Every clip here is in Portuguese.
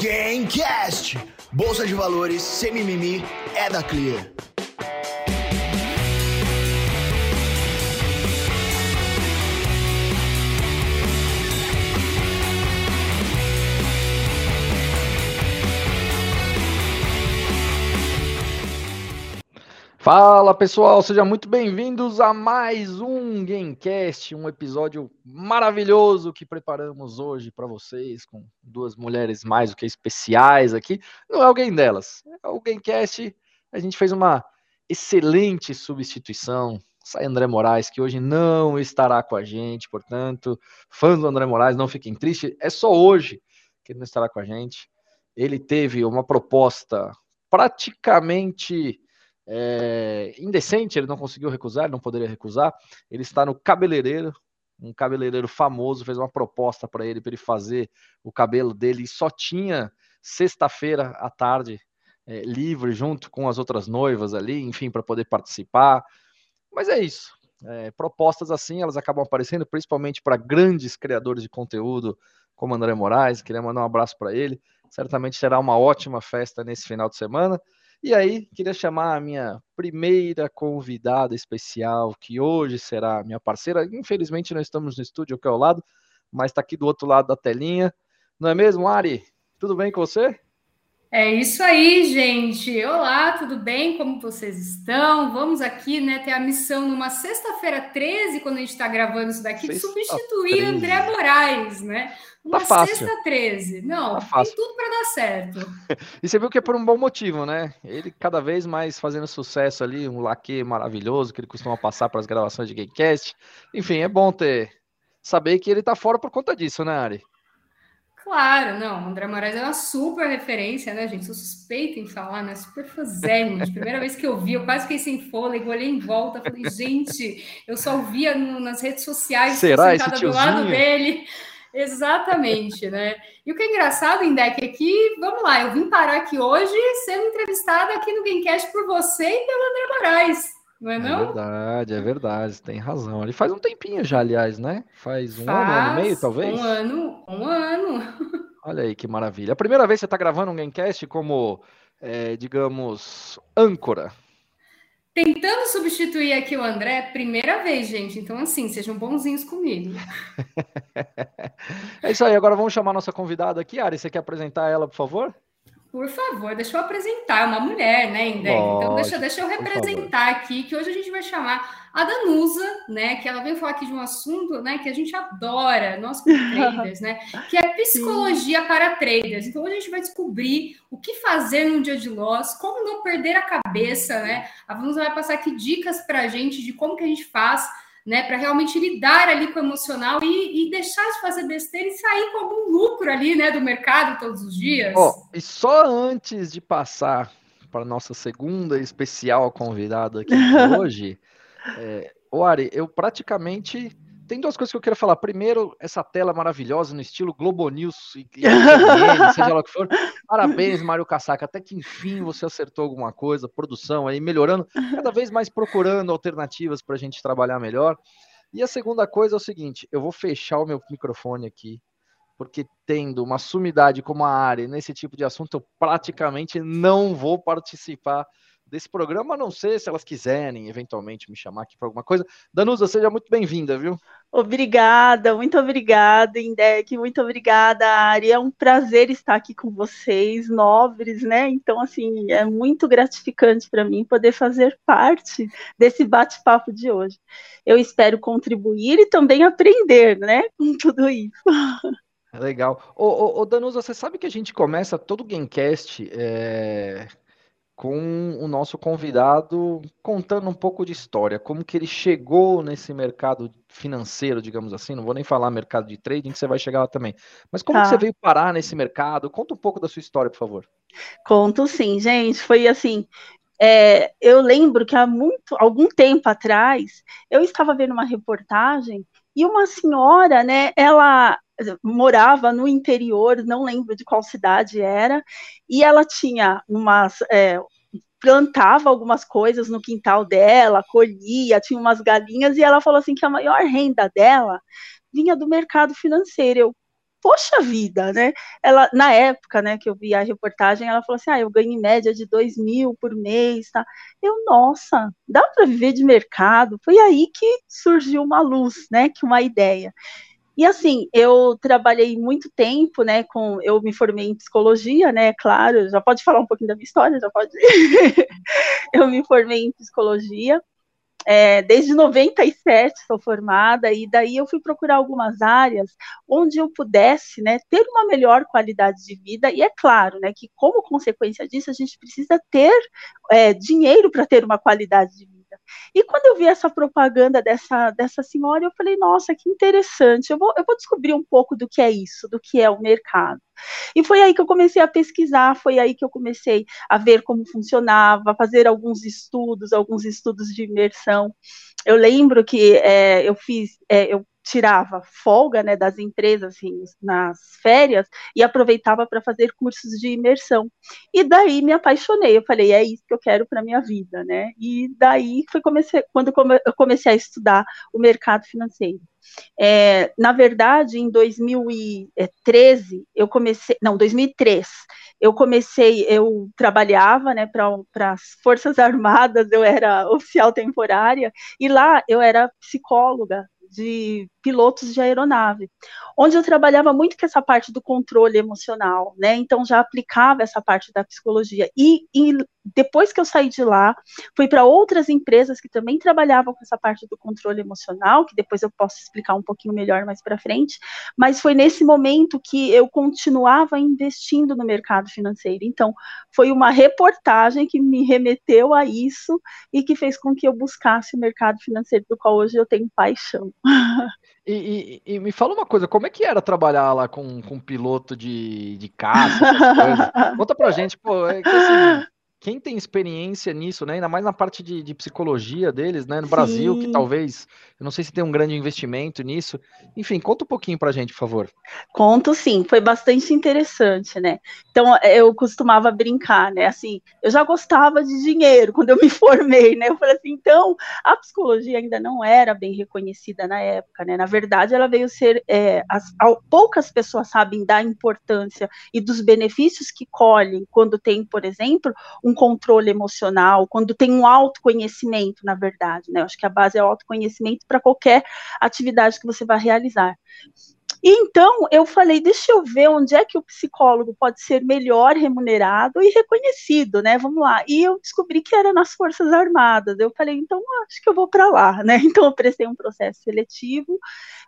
Gamecast. Bolsa de valores, sem mimimi, é da Clear. Fala pessoal, sejam muito bem-vindos a mais um Gamecast, um episódio maravilhoso que preparamos hoje para vocês, com duas mulheres mais do que especiais aqui. Não é alguém delas, é o Gamecast. A gente fez uma excelente substituição. Sai André Moraes, que hoje não estará com a gente, portanto, fãs do André Moraes, não fiquem tristes, é só hoje que ele não estará com a gente. Ele teve uma proposta praticamente é, indecente, ele não conseguiu recusar, ele não poderia recusar. Ele está no cabeleireiro, um cabeleireiro famoso fez uma proposta para ele para ele fazer o cabelo dele e só tinha sexta-feira à tarde é, livre junto com as outras noivas ali, enfim, para poder participar. Mas é isso. É, propostas assim elas acabam aparecendo principalmente para grandes criadores de conteúdo como André Moraes. Queria mandar um abraço para ele. Certamente será uma ótima festa nesse final de semana. E aí, queria chamar a minha primeira convidada especial, que hoje será minha parceira. Infelizmente, não estamos no estúdio aqui ao lado, mas está aqui do outro lado da telinha. Não é mesmo, Ari? Tudo bem com você? É isso aí, gente. Olá, tudo bem? Como vocês estão? Vamos aqui, né, ter a missão numa sexta-feira 13, quando a gente está gravando isso daqui, de substituir André Moraes, né? Uma tá sexta 13. Não, tá tem tudo para dar certo. e você viu que é por um bom motivo, né? Ele cada vez mais fazendo sucesso ali, um laque maravilhoso que ele costuma passar para as gravações de Gamecast. Enfim, é bom ter saber que ele tá fora por conta disso, né, Ari? Claro, não. O André Moraes é uma super referência, né, gente? Sou suspeita em falar, né? Super fazendo. Primeira vez que eu vi, eu quase fiquei sem fôlego, olhei em volta, falei, gente, eu só via no, nas redes sociais, Será esse do lado dele. Exatamente, né? E o que é engraçado, Indec, é que, vamos lá, eu vim parar aqui hoje sendo entrevistada aqui no Gamecast por você e pelo André Moraes. Não é, é não? É verdade, é verdade, tem razão. Ele faz um tempinho já, aliás, né? Faz um faz ano, um ano e meio, talvez? Um ano, um ano. Olha aí que maravilha. A primeira vez que você está gravando um Gamecast como, é, digamos, âncora. Tentando substituir aqui o André, primeira vez, gente. Então, assim, sejam bonzinhos comigo. é isso aí. Agora vamos chamar a nossa convidada aqui. Ari, você quer apresentar ela, por favor? Por favor, deixa eu apresentar, é uma mulher, né, Indec? Então, deixa, deixa eu representar aqui, que hoje a gente vai chamar a Danusa, né, que ela vem falar aqui de um assunto, né, que a gente adora, nós como traders, né, que é psicologia para traders. Então, hoje a gente vai descobrir o que fazer num dia de loss, como não perder a cabeça, né? A Danusa vai passar aqui dicas para a gente de como que a gente faz né, para realmente lidar ali com o emocional e, e, deixar de fazer besteira e sair com algum lucro ali, né, do mercado todos os dias. Oh, e só antes de passar para nossa segunda especial convidada aqui hoje, é, o Ari, eu praticamente tem duas coisas que eu quero falar. Primeiro, essa tela maravilhosa no estilo Globo News, e, e, seja lá o que for. Parabéns, Mário Casaca. Até que enfim você acertou alguma coisa, produção aí, melhorando, cada vez mais procurando alternativas para a gente trabalhar melhor. E a segunda coisa é o seguinte: eu vou fechar o meu microfone aqui, porque tendo uma sumidade como a área nesse tipo de assunto, eu praticamente não vou participar desse programa, a não ser se elas quiserem eventualmente me chamar aqui para alguma coisa. Danusa, seja muito bem-vinda, viu? Obrigada, muito obrigada, Indec, muito obrigada, Ari. É um prazer estar aqui com vocês, nobres, né? Então, assim, é muito gratificante para mim poder fazer parte desse bate-papo de hoje. Eu espero contribuir e também aprender, né, com tudo isso. Legal. Ô, ô, ô Danusa, você sabe que a gente começa todo o Gamecast é, com o nosso convidado contando um pouco de história, como que ele chegou nesse mercado financeiro, digamos assim, não vou nem falar mercado de trading, que você vai chegar lá também. Mas como tá. você veio parar nesse mercado? Conta um pouco da sua história, por favor. Conto sim, gente. Foi assim, é, eu lembro que há muito, algum tempo atrás, eu estava vendo uma reportagem e uma senhora, né, ela morava no interior, não lembro de qual cidade era, e ela tinha umas. É, plantava algumas coisas no quintal dela, colhia, tinha umas galinhas, e ela falou assim que a maior renda dela vinha do mercado financeiro. Eu, poxa vida, né? Ela, na época, né, que eu vi a reportagem, ela falou assim, ah, eu ganho em média de dois mil por mês, tá? Eu, nossa, dá para viver de mercado? Foi aí que surgiu uma luz, né, que uma ideia. E assim, eu trabalhei muito tempo, né, com, eu me formei em psicologia, né, claro, já pode falar um pouquinho da minha história, já pode. eu me formei em psicologia, é, desde 97 sou formada, e daí eu fui procurar algumas áreas onde eu pudesse né, ter uma melhor qualidade de vida, e é claro né, que, como consequência disso, a gente precisa ter é, dinheiro para ter uma qualidade de vida. E quando eu vi essa propaganda dessa, dessa senhora, eu falei, nossa, que interessante, eu vou, eu vou descobrir um pouco do que é isso, do que é o mercado. E foi aí que eu comecei a pesquisar, foi aí que eu comecei a ver como funcionava, fazer alguns estudos, alguns estudos de imersão. Eu lembro que é, eu fiz, é, eu tirava folga né, das empresas assim, nas férias e aproveitava para fazer cursos de imersão. E daí me apaixonei, eu falei, é isso que eu quero para minha vida, né? E daí foi comecei, quando eu comecei a estudar o mercado financeiro. É, na verdade, em 2013, eu comecei, não, 2003, eu comecei, eu trabalhava, né, para as Forças Armadas, eu era oficial temporária, e lá eu era psicóloga de pilotos de aeronave, onde eu trabalhava muito com essa parte do controle emocional, né? Então já aplicava essa parte da psicologia. E, e depois que eu saí de lá, fui para outras empresas que também trabalhavam com essa parte do controle emocional, que depois eu posso explicar um pouquinho melhor mais para frente. Mas foi nesse momento que eu continuava investindo no mercado financeiro. Então foi uma reportagem que me remeteu a isso e que fez com que eu buscasse o mercado financeiro do qual hoje eu tenho paixão. E, e, e, me fala uma coisa, como é que era trabalhar lá com, com um piloto de, de caça, Conta pra gente, pô, é que assim, quem tem experiência nisso, né? Ainda mais na parte de, de psicologia deles, né? No Sim. Brasil, que talvez, eu não sei se tem um grande investimento nisso. Enfim, conta um pouquinho pra gente, por favor. Conto sim, foi bastante interessante, né? Então, eu costumava brincar, né? Assim, eu já gostava de dinheiro quando eu me formei, né? Eu falei assim, então, a psicologia ainda não era bem reconhecida na época, né? Na verdade, ela veio ser. É, as, poucas pessoas sabem da importância e dos benefícios que colhem quando tem, por exemplo, um controle emocional, quando tem um autoconhecimento, na verdade, né? Eu acho que a base é o autoconhecimento para qualquer atividade que você vai realizar. Então eu falei, deixa eu ver onde é que o psicólogo pode ser melhor remunerado e reconhecido, né? Vamos lá. E eu descobri que era nas Forças Armadas. Eu falei, então acho que eu vou para lá, né? Então eu prestei um processo seletivo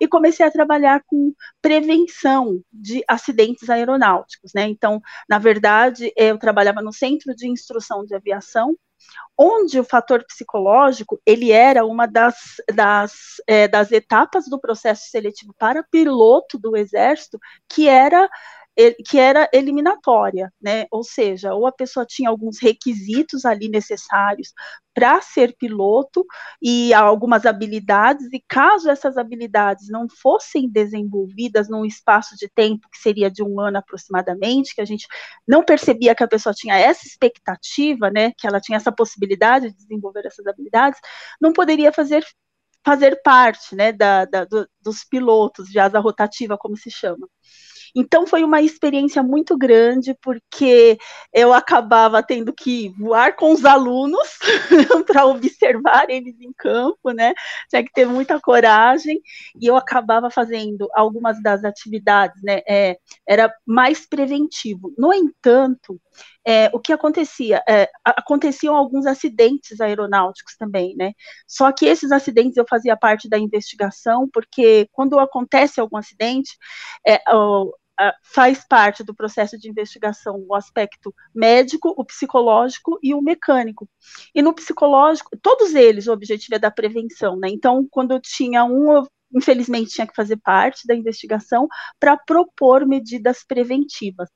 e comecei a trabalhar com prevenção de acidentes aeronáuticos, né? Então, na verdade, eu trabalhava no Centro de Instrução de Aviação, onde o fator psicológico ele era uma das, das, é, das etapas do processo seletivo para piloto do exército que era que era eliminatória, né? Ou seja, ou a pessoa tinha alguns requisitos ali necessários para ser piloto e algumas habilidades, e caso essas habilidades não fossem desenvolvidas num espaço de tempo que seria de um ano aproximadamente, que a gente não percebia que a pessoa tinha essa expectativa, né? Que ela tinha essa possibilidade de desenvolver essas habilidades, não poderia fazer fazer parte, né, da, da do, dos pilotos de asa rotativa, como se chama. Então foi uma experiência muito grande, porque eu acabava tendo que voar com os alunos para observar eles em campo, né? Tinha que ter muita coragem, e eu acabava fazendo algumas das atividades, né? É, era mais preventivo. No entanto, é, o que acontecia? É, aconteciam alguns acidentes aeronáuticos também, né? Só que esses acidentes eu fazia parte da investigação, porque quando acontece algum acidente, é, faz parte do processo de investigação o aspecto médico, o psicológico e o mecânico. E no psicológico, todos eles, o objetivo é da prevenção, né? Então, quando eu tinha um, infelizmente tinha que fazer parte da investigação para propor medidas preventivas.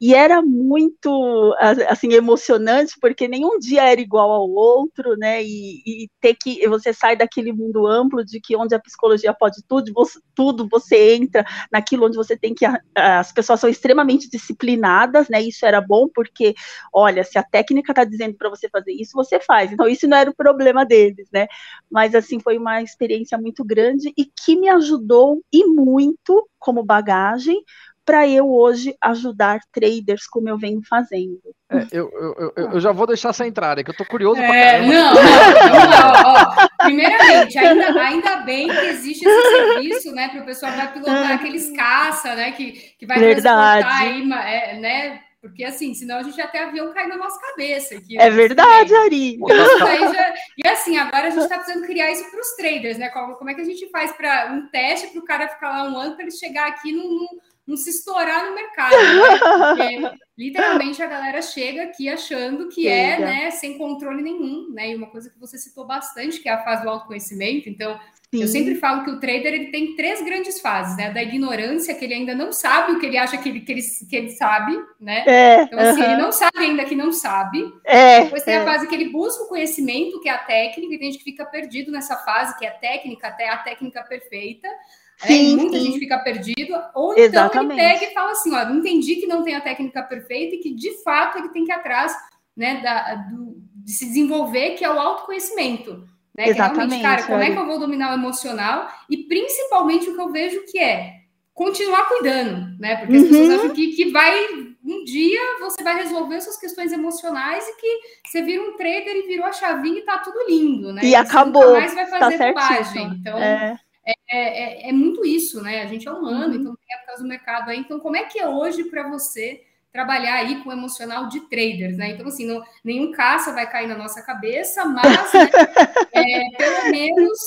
E era muito assim emocionante porque nenhum dia era igual ao outro, né? E, e ter que você sai daquele mundo amplo de que onde a psicologia pode tudo, você, tudo você entra naquilo onde você tem que as pessoas são extremamente disciplinadas, né? Isso era bom porque olha, se a técnica está dizendo para você fazer isso, você faz. Então isso não era o problema deles, né? Mas assim foi uma experiência muito grande e que me ajudou e muito como bagagem para eu hoje ajudar traders como eu venho fazendo. É, eu, eu, eu, eu, já vou deixar essa entrada, que eu tô curioso é, pra caramba. Não, não, não, ó, Primeiramente, ainda, ainda bem que existe esse serviço, né, para o pessoal vai pilotar ah. aqueles caça, né, que, que vai Verdade. transportar aí, é, né, porque assim, senão a gente já tem avião caindo na nossa cabeça. Aqui, é verdade, Ari. Já... E assim, agora a gente está precisando criar isso para os traders, né? Como, como, é que a gente faz para um teste para o cara ficar lá um ano para ele chegar aqui num, não se estourar no mercado, né? Porque literalmente a galera chega aqui achando que é, chega. é, né, sem controle nenhum, né? E uma coisa que você citou bastante, que é a fase do autoconhecimento. Então, Sim. Eu sempre falo que o trader ele tem três grandes fases, né? Da ignorância, que ele ainda não sabe o que ele acha que ele, que ele, que ele sabe, né? É, então, assim, uh -huh. ele não sabe ainda que não sabe. É, Depois tem é. a fase que ele busca o conhecimento, que é a técnica, e tem gente que fica perdido nessa fase, que é a técnica, até a técnica perfeita. Né? Sim, muita sim. gente fica perdido, ou Exatamente. então ele pega e fala assim: ó, entendi que não tem a técnica perfeita e que de fato ele tem que ir atrás né, da, do, de se desenvolver, que é o autoconhecimento. Né? Exatamente. Que cara, como é que eu vou dominar o emocional? E principalmente o que eu vejo que é continuar cuidando, né? Porque as pessoas uhum. acham que, que vai um dia você vai resolver suas questões emocionais e que você vira um trader e virou a chavinha e tá tudo lindo, né? E, acabou. Nunca mais vai tá fazer tá bobagem. Então, é. É, é, é, muito isso, né? A gente é humano, uhum. então tem épocas do mercado aí. Então, como é que é hoje para você trabalhar aí com o emocional de traders, né? Então, assim, não, nenhum caça vai cair na nossa cabeça, mas né, é, pelo menos,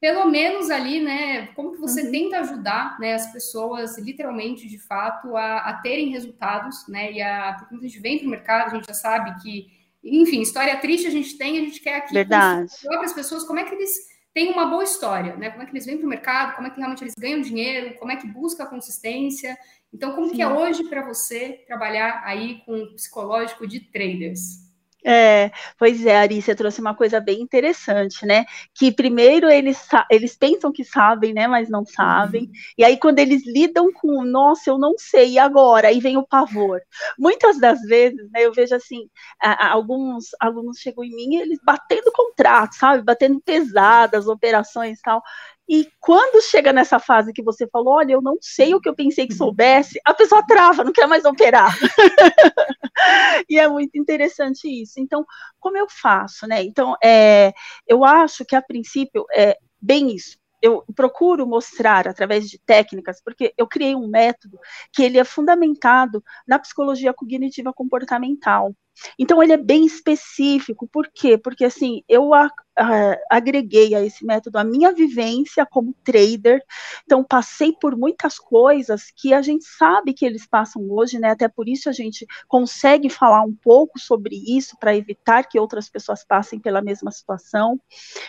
pelo menos ali, né? Como que você uhum. tenta ajudar né, as pessoas, literalmente, de fato, a, a terem resultados, né? E a, porque a gente vem para o mercado, a gente já sabe que, enfim, história triste a gente tem, a gente quer aqui Verdade. para as pessoas como é que eles têm uma boa história, né? Como é que eles vêm para o mercado, como é que realmente eles ganham dinheiro, como é que busca a consistência. Então, como Sim. que é hoje para você trabalhar aí com o psicológico de traders? É, pois é, Ari, você trouxe uma coisa bem interessante, né? Que primeiro eles, eles pensam que sabem, né? Mas não sabem. Uhum. E aí, quando eles lidam com, nossa, eu não sei, e agora? Aí vem o pavor. Muitas das vezes, né, eu vejo assim, alguns alunos chegam em mim, eles batendo contrato, sabe? Batendo pesadas, operações e tal. E quando chega nessa fase que você falou, olha, eu não sei o que eu pensei que uhum. soubesse, a pessoa trava, não quer mais operar. e é muito interessante isso. Então, como eu faço, né? Então, é, eu acho que a princípio é bem isso eu procuro mostrar através de técnicas, porque eu criei um método que ele é fundamentado na psicologia cognitiva comportamental. Então ele é bem específico, por quê? Porque assim, eu a, a, agreguei a esse método a minha vivência como trader, então passei por muitas coisas que a gente sabe que eles passam hoje, né? Até por isso a gente consegue falar um pouco sobre isso para evitar que outras pessoas passem pela mesma situação.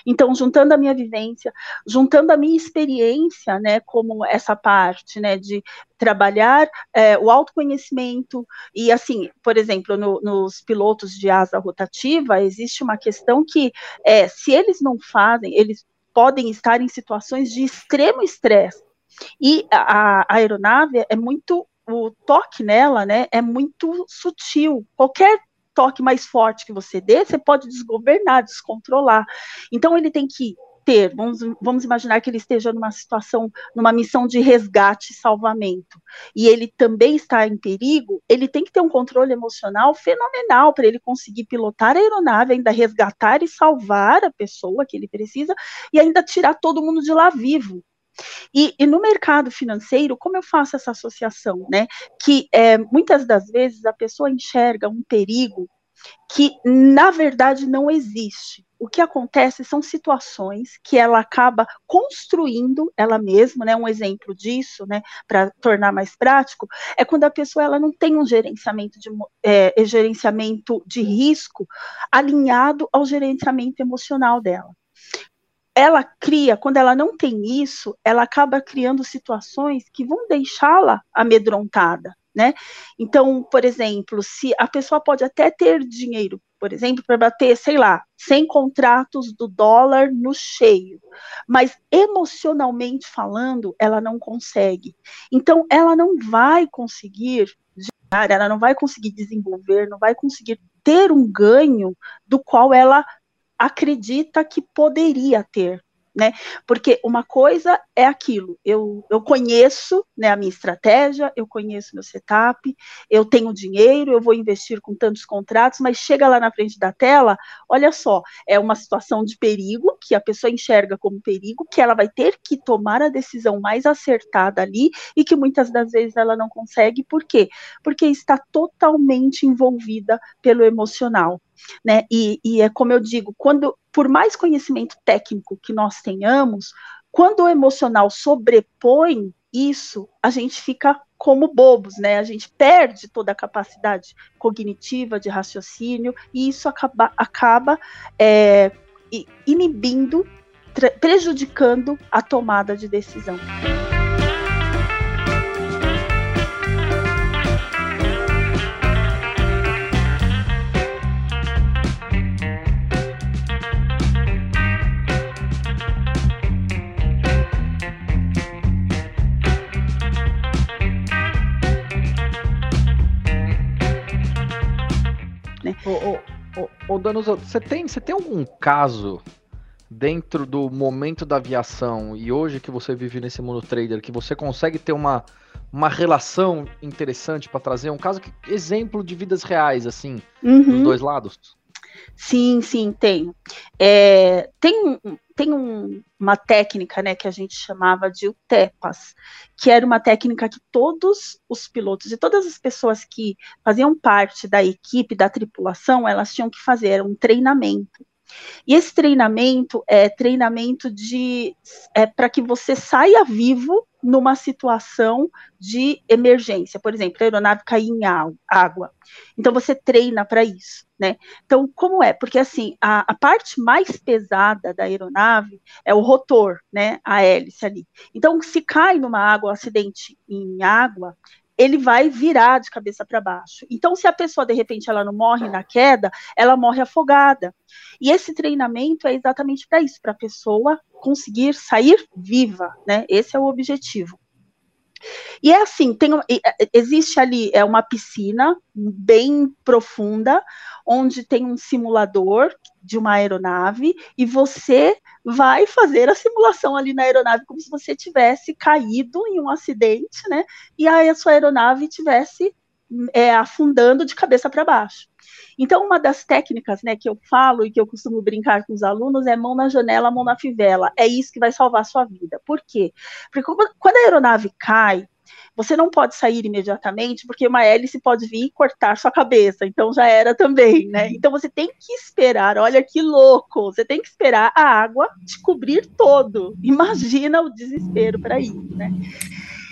Então, juntando a minha vivência, juntando a minha experiência, né, como essa parte, né, de trabalhar é, o autoconhecimento e assim, por exemplo, no, nos pilotos de asa rotativa existe uma questão que é, se eles não fazem, eles podem estar em situações de extremo estresse e a, a aeronave é muito o toque nela, né, é muito sutil. Qualquer toque mais forte que você dê, você pode desgovernar, descontrolar. Então ele tem que ter, vamos, vamos imaginar que ele esteja numa situação, numa missão de resgate e salvamento, e ele também está em perigo, ele tem que ter um controle emocional fenomenal para ele conseguir pilotar a aeronave, ainda resgatar e salvar a pessoa que ele precisa, e ainda tirar todo mundo de lá vivo. E, e, no mercado financeiro, como eu faço essa associação, né? Que é, muitas das vezes a pessoa enxerga um perigo que na verdade não existe. O que acontece são situações que ela acaba construindo ela mesma, né? Um exemplo disso, né? Para tornar mais prático, é quando a pessoa ela não tem um gerenciamento de, é, gerenciamento de risco alinhado ao gerenciamento emocional dela ela cria, quando ela não tem isso, ela acaba criando situações que vão deixá-la amedrontada né? Então, por exemplo, se a pessoa pode até ter dinheiro, por exemplo, para bater, sei lá, 100 contratos do dólar no cheio, mas emocionalmente falando, ela não consegue. Então, ela não vai conseguir gerar, ela não vai conseguir desenvolver, não vai conseguir ter um ganho do qual ela acredita que poderia ter. Né? Porque uma coisa é aquilo, eu, eu conheço né, a minha estratégia, eu conheço meu setup, eu tenho dinheiro, eu vou investir com tantos contratos, mas chega lá na frente da tela, olha só, é uma situação de perigo, que a pessoa enxerga como perigo, que ela vai ter que tomar a decisão mais acertada ali, e que muitas das vezes ela não consegue, por quê? Porque está totalmente envolvida pelo emocional. Né? E, e é como eu digo, quando por mais conhecimento técnico que nós tenhamos, quando o emocional sobrepõe isso, a gente fica como bobos, né? A gente perde toda a capacidade cognitiva de raciocínio e isso acaba, acaba é, inibindo, prejudicando a tomada de decisão. Ô, ô, ô, você tem, você tem algum caso dentro do momento da aviação e hoje que você vive nesse mundo trader que você consegue ter uma, uma relação interessante para trazer um caso que exemplo de vidas reais assim uhum. dos dois lados? Sim, sim, tenho. É, tem tem um, uma técnica né, que a gente chamava de UTEPAS, que era uma técnica que todos os pilotos e todas as pessoas que faziam parte da equipe, da tripulação, elas tinham que fazer, um treinamento. E esse treinamento é treinamento de é, para que você saia vivo numa situação de emergência. Por exemplo, a aeronave cair em água. Então você treina para isso, né? Então, como é? Porque assim, a, a, parte mais pesada da aeronave é o rotor, né? A hélice ali. Então, se cai numa água, um acidente em água, ele vai virar de cabeça para baixo. Então, se a pessoa de repente ela não morre na queda, ela morre afogada. E esse treinamento é exatamente para isso, para a pessoa conseguir sair viva, né? Esse é o objetivo. E é assim, tem, existe ali é uma piscina bem profunda, onde tem um simulador de uma aeronave e você vai fazer a simulação ali na aeronave como se você tivesse caído em um acidente, né? E aí a sua aeronave tivesse é, afundando de cabeça para baixo. Então, uma das técnicas né, que eu falo e que eu costumo brincar com os alunos é mão na janela, mão na fivela. É isso que vai salvar a sua vida. Por quê? Porque quando a aeronave cai, você não pode sair imediatamente, porque uma hélice pode vir e cortar sua cabeça, então já era também, né? Uhum. Então você tem que esperar, olha que louco, você tem que esperar a água te cobrir todo. Imagina o desespero para isso, né?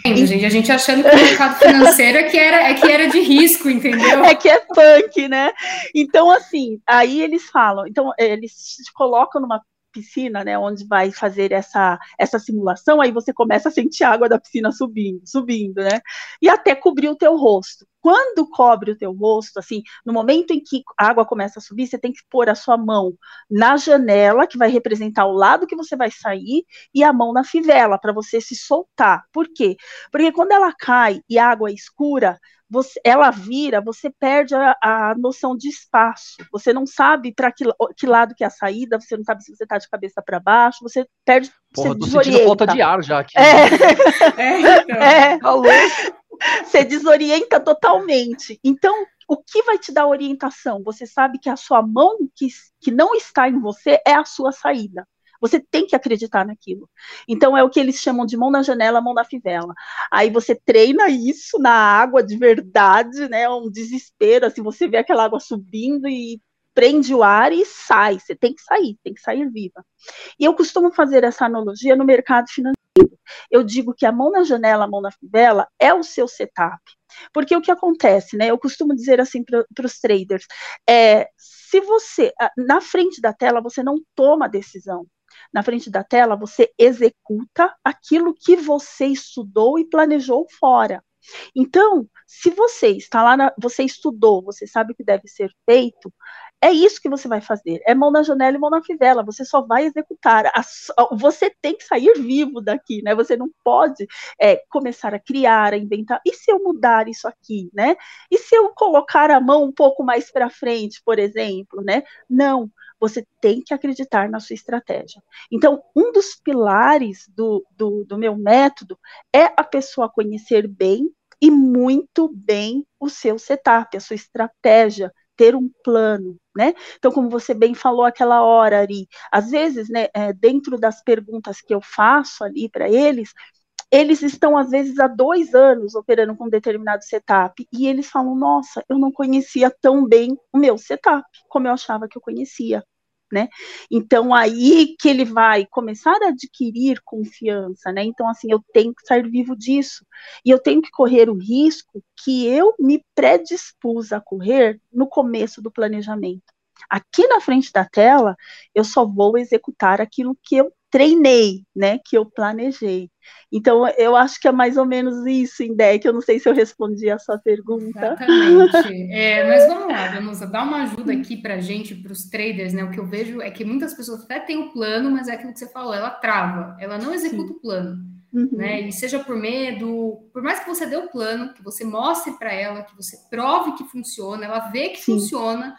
Gente, a gente achando que o mercado financeiro é que, era, é que era de risco, entendeu? É que é punk, né? Então, assim, aí eles falam, então eles te colocam numa piscina, né, onde vai fazer essa, essa simulação, aí você começa a sentir a água da piscina subindo, subindo, né, e até cobrir o teu rosto. Quando cobre o teu rosto, assim, no momento em que a água começa a subir, você tem que pôr a sua mão na janela, que vai representar o lado que você vai sair, e a mão na fivela, para você se soltar. Por quê? Porque quando ela cai e a água é escura, você, ela vira, você perde a, a, noção de espaço. Você não sabe para que, que, lado que é a saída, você não sabe se você está de cabeça para baixo, você perde. Porra, você tô desorienta. sentindo falta de ar já aqui. É, é, então. é. Alô? Você desorienta totalmente. Então, o que vai te dar orientação? Você sabe que a sua mão que, que não está em você é a sua saída. Você tem que acreditar naquilo. Então é o que eles chamam de mão na janela, mão na fivela. Aí você treina isso na água de verdade, né? Um desespero, assim, você vê aquela água subindo e prende o ar e sai. Você tem que sair, tem que sair viva. E eu costumo fazer essa analogia no mercado financeiro. Eu digo que a mão na janela, a mão na fivela é o seu setup. Porque o que acontece, né? Eu costumo dizer assim para os traders: é, se você, na frente da tela, você não toma decisão na frente da tela, você executa aquilo que você estudou e planejou fora. Então, se você está lá, na, você estudou, você sabe o que deve ser feito, é isso que você vai fazer. É mão na janela e mão na fivela. Você só vai executar. você tem que sair vivo daqui, né? Você não pode é, começar a criar, a inventar. E se eu mudar isso aqui, né? E se eu colocar a mão um pouco mais para frente, por exemplo, né? Não você tem que acreditar na sua estratégia. Então, um dos pilares do, do, do meu método é a pessoa conhecer bem e muito bem o seu setup, a sua estratégia, ter um plano, né? Então, como você bem falou aquela hora, Ari, às vezes, né, é, dentro das perguntas que eu faço ali para eles, eles estão, às vezes, há dois anos operando com um determinado setup, e eles falam, nossa, eu não conhecia tão bem o meu setup, como eu achava que eu conhecia. Né? Então aí que ele vai começar a adquirir confiança, né? Então assim, eu tenho que sair vivo disso e eu tenho que correr o risco que eu me predispus a correr no começo do planejamento. Aqui na frente da tela, eu só vou executar aquilo que eu treinei, né, que eu planejei. Então, eu acho que é mais ou menos isso, Indec. Eu não sei se eu respondi a sua pergunta. Exatamente. É, mas vamos lá, Danusa, dá uma ajuda aqui para a gente, para os traders, né? O que eu vejo é que muitas pessoas até têm o plano, mas é aquilo que você falou, ela trava, ela não executa Sim. o plano. Uhum. Né? E seja por medo, por mais que você dê o plano, que você mostre para ela, que você prove que funciona, ela vê que Sim. funciona,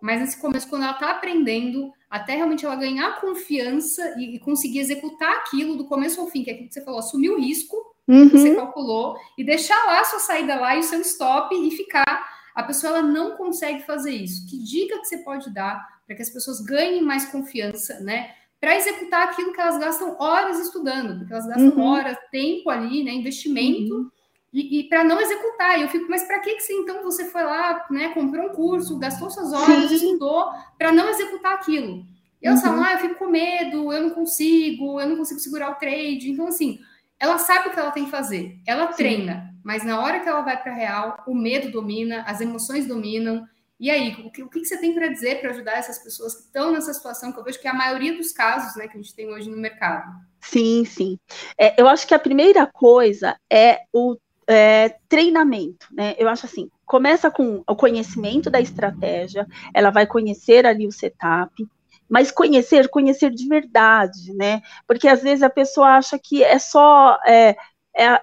mas nesse começo, quando ela está aprendendo, até realmente ela ganhar confiança e, e, conseguir executar aquilo do começo ao fim, que é aquilo que você falou, assumir o risco uhum. que você calculou e deixar lá a sua saída lá e o seu stop e ficar. A pessoa ela não consegue fazer isso. Que dica que você pode dar para que as pessoas ganhem mais confiança, né? Para executar aquilo que elas gastam horas estudando, porque elas gastam uhum. horas, tempo ali, né? Investimento. Uhum e, e para não executar. Eu fico, mas para que, que você, então você foi lá, né, comprou um curso, gastou suas horas, Sim. estudou para não executar aquilo? Eu uhum. falo, ah, eu fico com medo, eu não consigo, eu não consigo segurar o trade. Então, assim, ela sabe o que ela tem que fazer, ela Sim. treina, mas na hora que ela vai para real, o medo domina, as emoções dominam. E aí, o que, o que você tem para dizer para ajudar essas pessoas que estão nessa situação, que eu vejo que é a maioria dos casos né, que a gente tem hoje no mercado? Sim, sim. É, eu acho que a primeira coisa é o é, treinamento, né? Eu acho assim, começa com o conhecimento da estratégia, ela vai conhecer ali o setup, mas conhecer, conhecer de verdade, né? Porque às vezes a pessoa acha que é só é, é,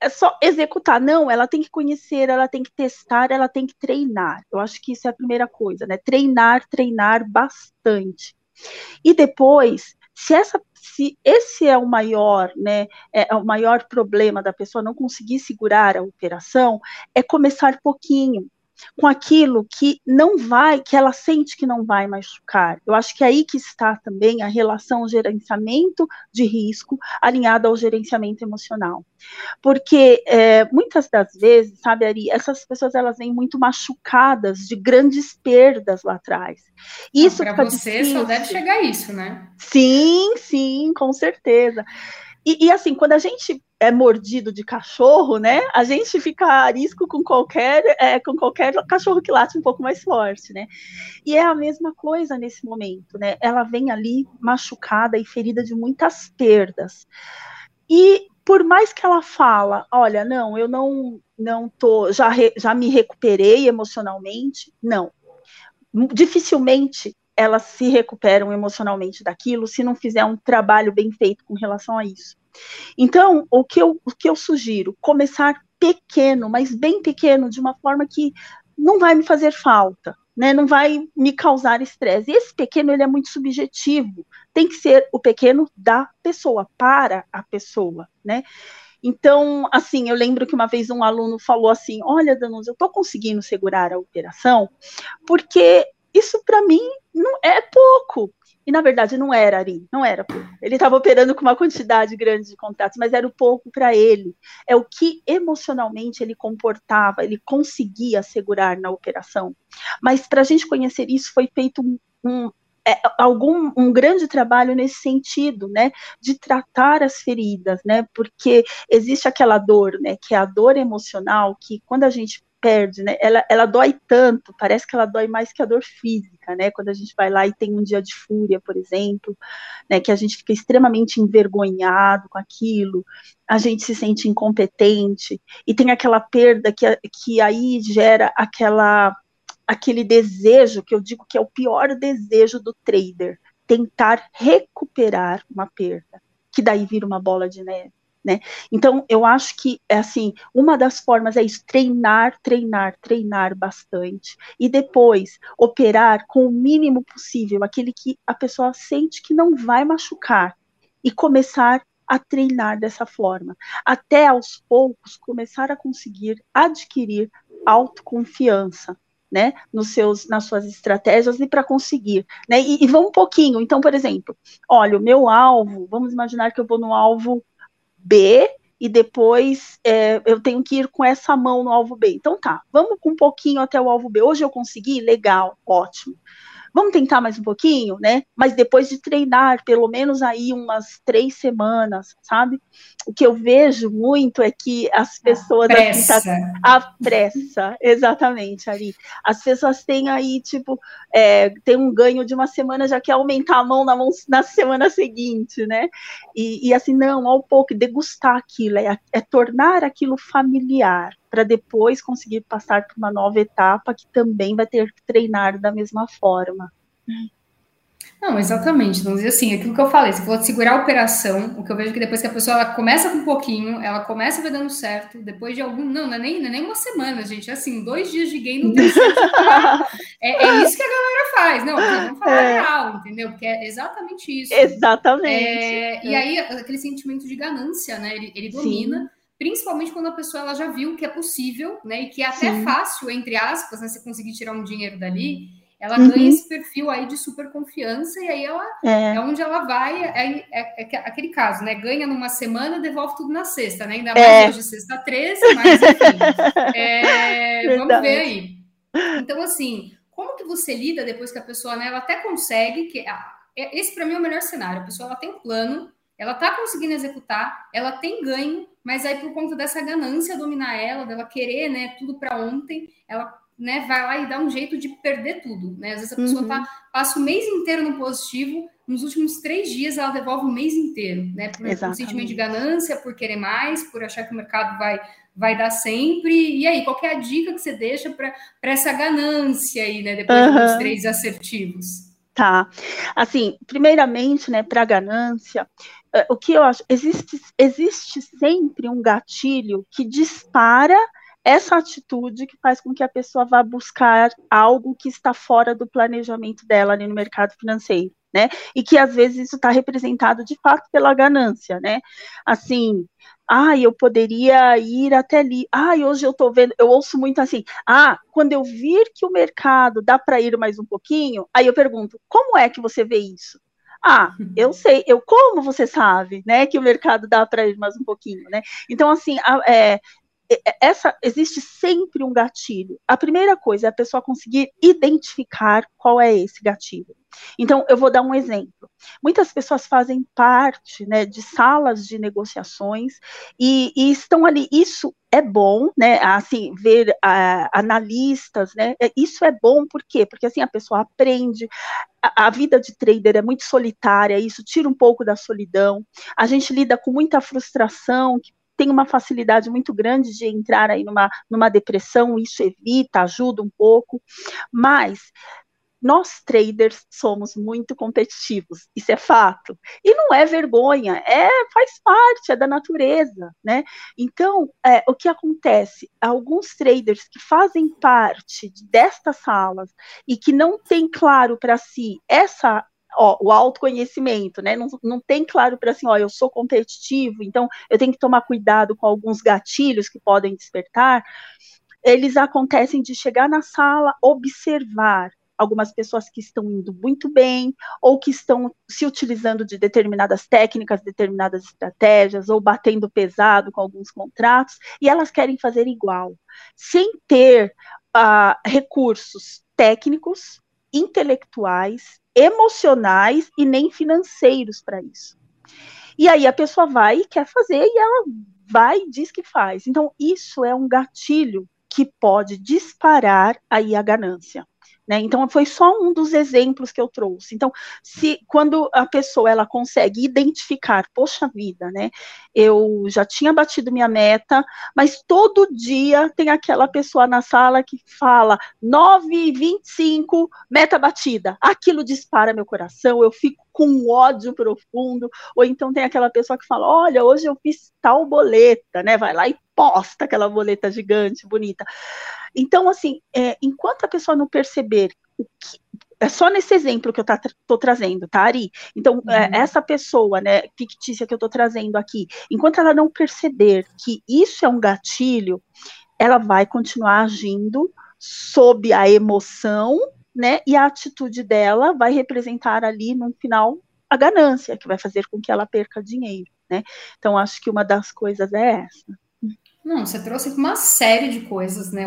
é só executar. Não, ela tem que conhecer, ela tem que testar, ela tem que treinar. Eu acho que isso é a primeira coisa, né? Treinar, treinar bastante. E depois, se essa se esse é o maior, né, é, é o maior problema da pessoa não conseguir segurar a operação, é começar pouquinho, com aquilo que não vai, que ela sente que não vai machucar. Eu acho que é aí que está também a relação gerenciamento de risco alinhada ao gerenciamento emocional. Porque é, muitas das vezes, sabe, Ari, essas pessoas elas vêm muito machucadas de grandes perdas lá atrás. Isso para você difícil. só deve chegar a isso, né? Sim, sim, com certeza. E, e, assim, quando a gente é mordido de cachorro, né? A gente fica a risco com qualquer, é, com qualquer cachorro que late um pouco mais forte, né? E é a mesma coisa nesse momento, né? Ela vem ali machucada e ferida de muitas perdas. E por mais que ela fala, olha, não, eu não, não tô, já, re, já me recuperei emocionalmente, não. Dificilmente elas se recuperam emocionalmente daquilo se não fizer um trabalho bem feito com relação a isso. Então, o que eu, o que eu sugiro? Começar pequeno, mas bem pequeno, de uma forma que não vai me fazer falta, né? Não vai me causar estresse. Esse pequeno ele é muito subjetivo. Tem que ser o pequeno da pessoa, para a pessoa, né? Então, assim, eu lembro que uma vez um aluno falou assim: Olha, Danusa, eu estou conseguindo segurar a operação, porque isso para mim não é pouco. E na verdade não era, Ari, não era. Ele estava operando com uma quantidade grande de contratos, mas era o pouco para ele. É o que emocionalmente ele comportava, ele conseguia segurar na operação. Mas para a gente conhecer isso, foi feito um, um é, algum um grande trabalho nesse sentido, né, de tratar as feridas, né, porque existe aquela dor, né, que é a dor emocional, que quando a gente perde, né? Ela, ela dói tanto, parece que ela dói mais que a dor física, né? Quando a gente vai lá e tem um dia de fúria, por exemplo, né? Que a gente fica extremamente envergonhado com aquilo, a gente se sente incompetente e tem aquela perda que, que aí gera aquela aquele desejo que eu digo que é o pior desejo do trader, tentar recuperar uma perda, que daí vira uma bola de neve Né? Então, eu acho que, é assim, uma das formas é isso, treinar, treinar, treinar bastante, e depois operar com o mínimo possível, aquele que a pessoa sente que não vai machucar, e começar a treinar dessa forma, até aos poucos começar a conseguir adquirir autoconfiança, né, nos seus, nas suas estratégias e para conseguir, né, e, e vão um pouquinho, então, por exemplo, olha, o meu alvo, vamos imaginar que eu vou no alvo B e depois é, eu tenho que ir com essa mão no alvo B, então tá, vamos com um pouquinho até o alvo B, hoje eu consegui, legal, ótimo, Vamos tentar mais um pouquinho, né? Mas depois de treinar, pelo menos aí umas três semanas, sabe? O que eu vejo muito é que as pessoas. A pressa. Assim, tá, a pressa, exatamente, Ari. As pessoas têm aí, tipo, é, tem um ganho de uma semana, já quer aumentar a mão na, mão, na semana seguinte, né? E, e assim, não, ao pouco, degustar aquilo, é, é tornar aquilo familiar para depois conseguir passar para uma nova etapa que também vai ter que treinar da mesma forma. Não, exatamente. Dizer assim, aquilo que eu falei, se for segurar a operação, o que eu vejo é que depois que a pessoa ela começa com um pouquinho, ela começa ver dando certo, depois de algum. Não, não é nem, não é nem uma semana, gente. É assim, dois dias de game não tem certo. é, é, isso que a galera faz. Não, vamos falar é. real, entendeu? Porque é exatamente isso. Exatamente. É, e aí, aquele sentimento de ganância, né? Ele, ele domina. Sim principalmente quando a pessoa ela já viu que é possível, né, e que é até Sim. fácil, entre aspas, né, você conseguir tirar um dinheiro dali, ela uhum. ganha esse perfil aí de super confiança, e aí ela é, é onde ela vai, é, é, é, aquele caso, né? Ganha numa semana, devolve tudo na sexta, né? Ainda é. mais hoje, sexta 13, mas enfim. É, vamos ver aí. Então, assim, como que você lida depois que a pessoa, né, ela até consegue, que ah, esse para mim é o melhor cenário, a pessoa ela tem um plano, ela está conseguindo executar, ela tem ganho, mas aí por conta dessa ganância dominar ela, dela querer, né, tudo para ontem, ela né, vai lá e dá um jeito de perder tudo, né? Às vezes a pessoa uhum. tá, passa o mês inteiro no positivo, nos últimos três dias ela devolve o mês inteiro, né? Por, por sentimento de ganância, por querer mais, por achar que o mercado vai, vai dar sempre. E aí, qual é a dica que você deixa para essa ganância aí, né? Depois uhum. dos três assertivos? Tá. Assim, primeiramente, né, para ganância, é, o que eu acho, existe, existe sempre um gatilho que dispara essa atitude que faz com que a pessoa vá buscar algo que está fora do planejamento dela ali no mercado financeiro, né? E que às vezes isso está representado de fato pela ganância, né? Assim, ah, eu poderia ir até ali. Ah, hoje eu estou vendo, eu ouço muito assim. Ah, quando eu vir que o mercado dá para ir mais um pouquinho, aí eu pergunto, como é que você vê isso? Ah, eu sei, eu como você sabe, né, que o mercado dá para ir mais um pouquinho, né? Então, assim, é, essa existe sempre um gatilho. A primeira coisa é a pessoa conseguir identificar qual é esse gatilho. Então, eu vou dar um exemplo. Muitas pessoas fazem parte né, de salas de negociações e, e, estão ali. Isso é bom, né? Assim, ver uh, analistas, né? É, isso é bom, por quê? Porque assim a pessoa aprende. A, a vida de trader é muito solitária, isso tira um pouco da solidão. A gente lida com muita frustração, que tem uma facilidade muito grande de entrar aí numa, numa depressão, isso evita, ajuda um pouco, mas nós traders somos muito competitivos, isso é fato. E não é vergonha, é faz parte, é da natureza, né? Então, é, o que acontece? Alguns traders que fazem parte destas salas e que não têm claro para si essa ó, o autoconhecimento, né? Não, não tem claro para assim, ó, eu sou competitivo, então eu tenho que tomar cuidado com alguns gatilhos que podem despertar. Eles acontecem de chegar na sala, observar algumas pessoas que estão indo muito bem ou que estão se utilizando de determinadas técnicas, determinadas estratégias ou batendo pesado com alguns contratos e elas querem fazer igual, sem ter uh, recursos técnicos, intelectuais emocionais e nem financeiros para isso. E aí a pessoa vai e quer fazer e ela vai e diz que faz. Então, isso é um gatilho que pode disparar aí a ganância. Né? Então foi só um dos exemplos que eu trouxe. Então, se quando a pessoa ela consegue identificar, poxa vida, né? Eu já tinha batido minha meta, mas todo dia tem aquela pessoa na sala que fala 9:25 meta batida. Aquilo dispara meu coração, eu fico com ódio profundo, ou então tem aquela pessoa que fala: "Olha, hoje eu fiz tal boleta", né? Vai lá e posta aquela boleta gigante, bonita. Então, assim, é, enquanto a pessoa não perceber o que, é só nesse exemplo que eu estou trazendo, tá, Ari? Então, é, uhum. é, essa pessoa, né, fictícia que eu estou trazendo aqui, enquanto ela não perceber que isso é um gatilho, ela vai continuar agindo sob a emoção, né, e a atitude dela vai representar ali, no final, a ganância, que vai fazer com que ela perca dinheiro, né? Então, acho que uma das coisas é essa. Não, você trouxe uma série de coisas, né?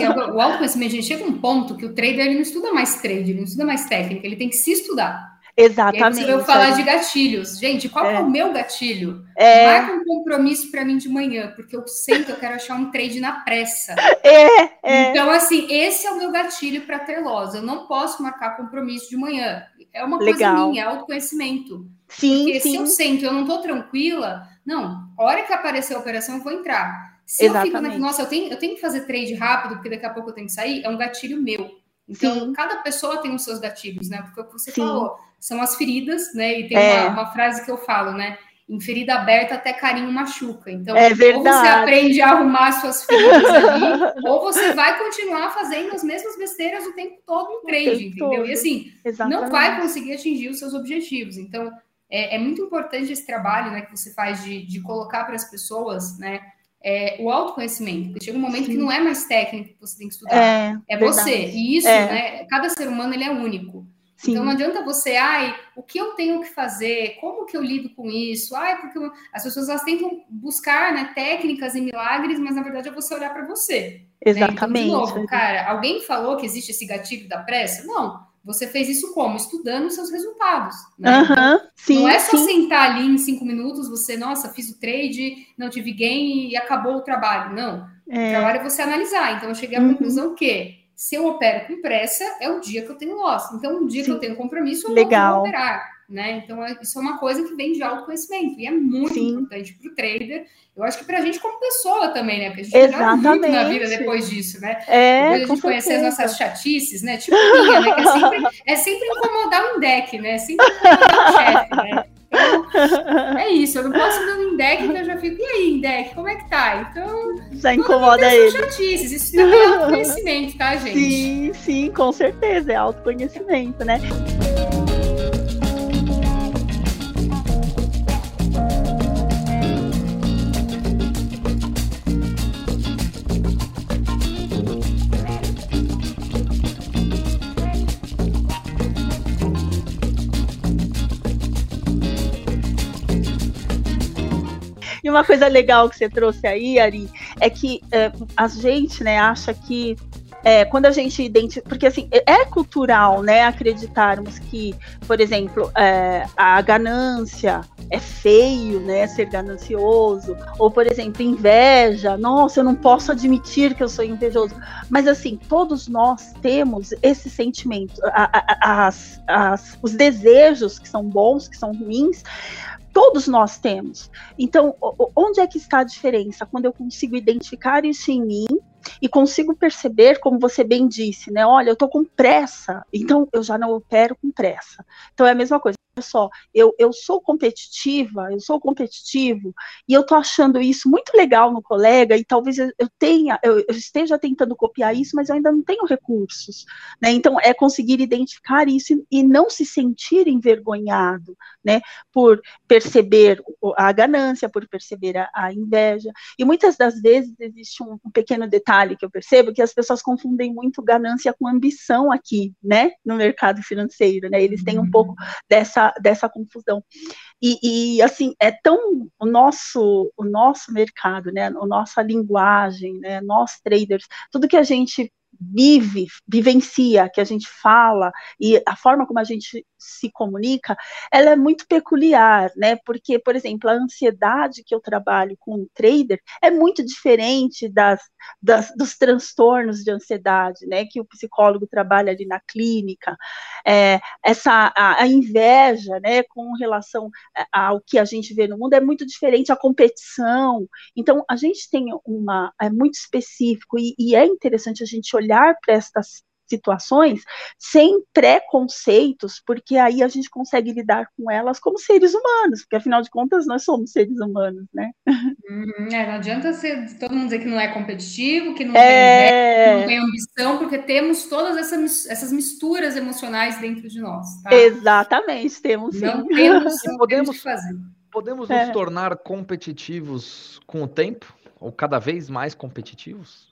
É o autoconhecimento, a gente chega um ponto que o trader ele não estuda mais trade, ele não estuda mais técnica, ele tem que se estudar. Exatamente. E aí você falar de gatilhos. Gente, qual é, é o meu gatilho? É... Marca um compromisso para mim de manhã, porque eu sinto, eu quero achar um trade na pressa. É, é. Então, assim, esse é o meu gatilho para ter loss. Eu não posso marcar compromisso de manhã. É uma Legal. coisa minha, é autoconhecimento. Sim, porque sim. se eu sinto, eu não estou tranquila, não, a hora que aparecer a operação, eu vou entrar. Se Exatamente. eu fico na, nossa, eu tenho, eu tenho que fazer trade rápido, porque daqui a pouco eu tenho que sair, é um gatilho meu. Então, Sim. cada pessoa tem os seus gatilhos, né? Porque o que você Sim. falou, são as feridas, né? E tem é. uma, uma, frase que eu falo, né? Em ferida aberta, até carinho machuca. Então, é ou você aprende a arrumar suas feridas ali, ou você vai continuar fazendo as mesmas besteiras o tempo todo no trade, entendeu? Todo. E assim, Exatamente. não vai conseguir atingir os seus objetivos. Então, é, é, muito importante esse trabalho né, que você faz de, de colocar para as pessoas, né? é, o autoconhecimento, porque chega um momento Sim. que não é mais técnico que você tem que estudar, é, é você. E isso, é. né? Cada ser humano ele é único. Sim. Então não adianta você, ai, o que eu tenho que fazer? Como que eu lido com isso? Ai, porque eu... as pessoas elas tentam buscar, né, técnicas e milagres, mas na verdade é você olhar para você. Exatamente. Né? Então, de novo, cara, alguém falou que existe esse gatilho da pressa? Não. Você fez isso como? Estudando os seus resultados. Né? Uhum, então, sim, não é só sim. sentar ali em cinco minutos, você, nossa, fiz o trade, não tive gain e acabou o trabalho. Não. É. O trabalho é você analisar. Então, eu cheguei à uhum. conclusão que se eu opero com pressa, é o dia que eu tenho loss. Então, um dia sim. que eu tenho compromisso, eu Legal. não vou operar. Né? Então, é, isso é uma coisa que vem de autoconhecimento e é muito Sim. importante para o trader. Eu acho que para a gente como pessoa também, né? Porque a gente Exatamente. muito na vida depois disso, né? É, depois a gente conhecer as nossas chatices, né? Tipo minha, né? Que é sempre, é sempre incomodar um deck, né? Sempre incomodar o chefe, né? Então, é isso, eu não posso ir no Indec que eu já fico, e aí, Indec, como é que tá? Então, já incomoda ele. Chatices. Isso também é autoconhecimento, tá, gente? Sim, sim, com certeza, é autoconhecimento, né? E uma coisa legal que você trouxe aí, Ari, é que é, a gente, né, acha que é, quando a gente identifica, porque assim, é, é cultural, né, acreditarmos que, por exemplo, é, a ganância é feio, né, ser ganancioso, ou, por exemplo, inveja, nossa, eu não posso admitir que eu sou invejoso, mas assim, todos nós temos esse sentimento, a, a, as, as, os desejos que são bons, que são ruins, todos nós temos. Então, onde é que está a diferença? Quando eu consigo identificar isso em mim e consigo perceber, como você bem disse, né? Olha, eu estou com pressa, então eu já não opero com pressa. Então é a mesma coisa só, eu, eu sou competitiva, eu sou competitivo, e eu tô achando isso muito legal no colega, e talvez eu, tenha, eu, eu, esteja tentando copiar isso, mas eu ainda não tenho recursos, né? Então, é conseguir identificar isso e, e não se sentir envergonhado, né? Por perceber a ganância, por perceber a, a inveja. E muitas das vezes existe um, um pequeno detalhe que eu percebo, que as pessoas confundem muito ganância com ambição aqui, né? No mercado financeiro, né? Eles têm um pouco dessa dessa, confusão. E, e, assim, é tão o nosso, o nosso mercado, né, a nossa linguagem, né, nós traders, tudo que a gente vive, vivencia, que a gente fala, e a forma como a gente se comunica, ela é muito peculiar, né? Porque, por exemplo, a ansiedade que eu trabalho com um trader é muito diferente das, das dos transtornos de ansiedade, né? Que o psicólogo trabalha ali na clínica. É, essa a, a, inveja, né? Com relação ao que a gente vê no mundo é muito diferente a competição. Então, a gente tem uma é muito específico e, e é interessante a gente olhar para estas situações sem preconceitos, porque aí a gente consegue lidar com elas como seres humanos, porque afinal de contas nós somos seres humanos, né? Uhum, é, não adianta ser, todo mundo dizer que não é competitivo, que não, é... tem ideia, que não tem ambição, porque temos todas essas, essas misturas emocionais dentro de nós. Tá? Exatamente, temos sim. Não temos, não podemos que fazer. Podemos é. nos tornar competitivos com o tempo? Ou cada vez mais competitivos?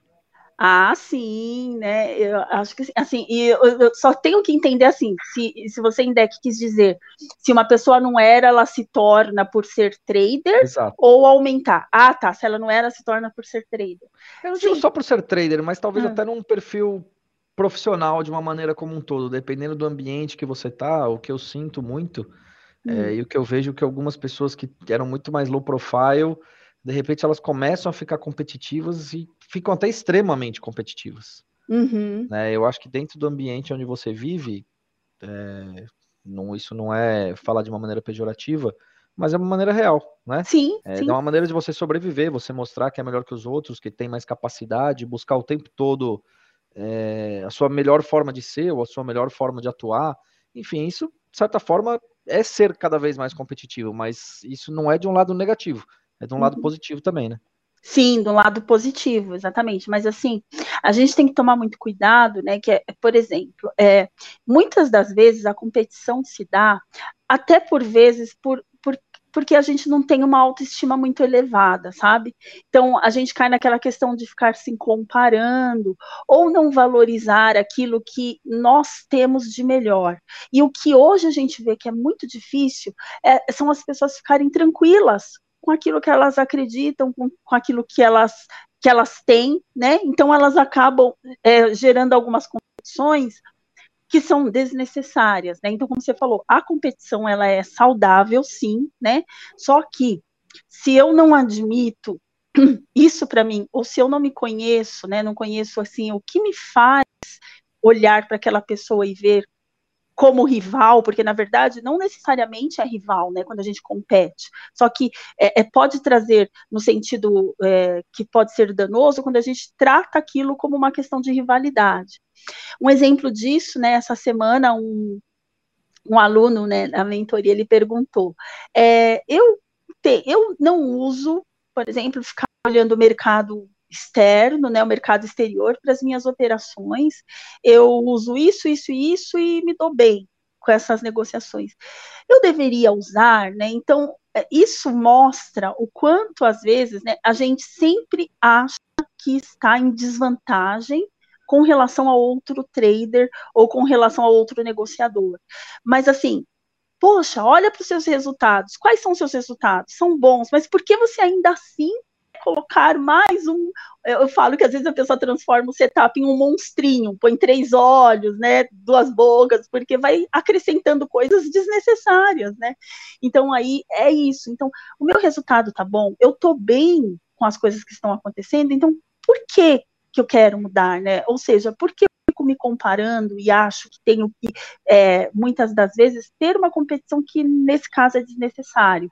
Ah, sim, né? Eu acho que assim, e eu, eu, só tenho que entender assim, se, se você ainda quis dizer, se uma pessoa não era, ela se torna por ser trader Exato. ou aumentar. Ah, tá. Se ela não era, se torna por ser trader. Eu não sim. digo só por ser trader, mas talvez ah. até num perfil profissional de uma maneira como um todo, dependendo do ambiente que você tá, o que eu sinto muito, é, hum. é, e o que eu vejo que algumas pessoas que eram muito mais low profile de repente elas começam a ficar competitivas e ficam até extremamente competitivas. Uhum. Né? Eu acho que dentro do ambiente onde você vive, é, não, isso não é falar de uma maneira pejorativa, mas é uma maneira real, né? Sim, é, sim. É uma maneira de você sobreviver, você mostrar que é melhor que os outros, que tem mais capacidade, buscar o tempo todo é, a sua melhor forma de ser ou a sua melhor forma de atuar. Enfim, isso, de certa forma, é ser cada vez mais competitivo, mas isso não é de um lado negativo. É de um lado positivo também, né? Sim, do lado positivo, exatamente. Mas assim, a gente tem que tomar muito cuidado, né? Que é, por exemplo, é, muitas das vezes a competição se dá, até por vezes, por, por, porque a gente não tem uma autoestima muito elevada, sabe? Então a gente cai naquela questão de ficar se comparando ou não valorizar aquilo que nós temos de melhor. E o que hoje a gente vê que é muito difícil é, são as pessoas ficarem tranquilas com aquilo que elas acreditam, com, com aquilo que elas, que elas têm, né? Então elas acabam é, gerando algumas competições que são desnecessárias, né? Então, como você falou, a competição ela é saudável, sim, né? Só que se eu não admito isso para mim, ou se eu não me conheço, né? Não conheço assim o que me faz olhar para aquela pessoa e ver como rival, porque na verdade não necessariamente é rival, né, quando a gente compete. Só que é, é pode trazer no sentido é, que pode ser danoso quando a gente trata aquilo como uma questão de rivalidade. Um exemplo disso, né, essa semana um, um aluno, né, na mentoria, ele perguntou: é, eu, te, eu não uso, por exemplo, ficar olhando o mercado externo, né, o mercado exterior para as minhas operações. Eu uso isso, isso e isso e me dou bem com essas negociações. Eu deveria usar, né? Então, é, isso mostra o quanto às vezes, né, a gente sempre acha que está em desvantagem com relação a outro trader ou com relação a outro negociador. Mas assim, poxa, olha para os seus resultados. Quais são os seus resultados? São bons, mas por que você ainda assim colocar mais um. Eu falo que às vezes a pessoa transforma o setup em um monstrinho, põe três olhos, né, duas bocas, porque vai acrescentando coisas desnecessárias, né? Então aí é isso. Então, o meu resultado tá bom, eu tô bem com as coisas que estão acontecendo, então por que que eu quero mudar, né? Ou seja, por que fico me comparando e acho que tenho que, é, muitas das vezes, ter uma competição que, nesse caso, é desnecessário.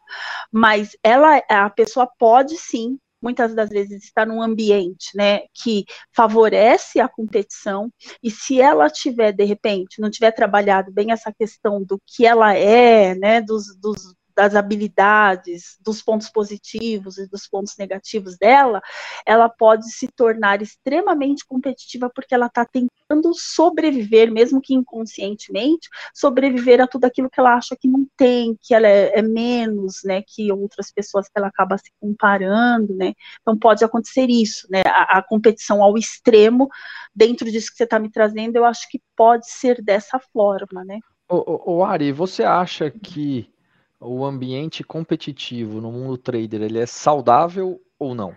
Mas ela, a pessoa pode sim muitas das vezes está num ambiente, né, que favorece a competição, e se ela tiver, de repente, não tiver trabalhado bem essa questão do que ela é, né, dos, dos das habilidades, dos pontos positivos e dos pontos negativos dela, ela pode se tornar extremamente competitiva porque ela está tentando sobreviver, mesmo que inconscientemente, sobreviver a tudo aquilo que ela acha que não tem, que ela é, é menos, né, que outras pessoas que ela acaba se comparando, né. Então pode acontecer isso, né, a, a competição ao extremo dentro disso que você está me trazendo, eu acho que pode ser dessa forma, né. O, o Ari, você acha que o ambiente competitivo no mundo trader ele é saudável ou não?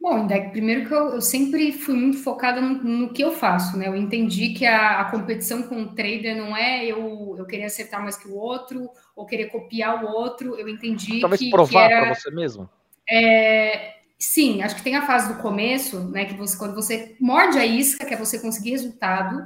Bom, Indec, primeiro que eu, eu, sempre fui muito focada no, no, que eu faço, né? Eu entendi que a, a, competição com o trader não é eu, eu querer acertar mais que o outro ou querer copiar o outro. Eu entendi Talvez que. provar para você mesmo. É, sim, acho que tem a fase do começo, né? Que você, quando você morde a isca, que é você conseguir resultado,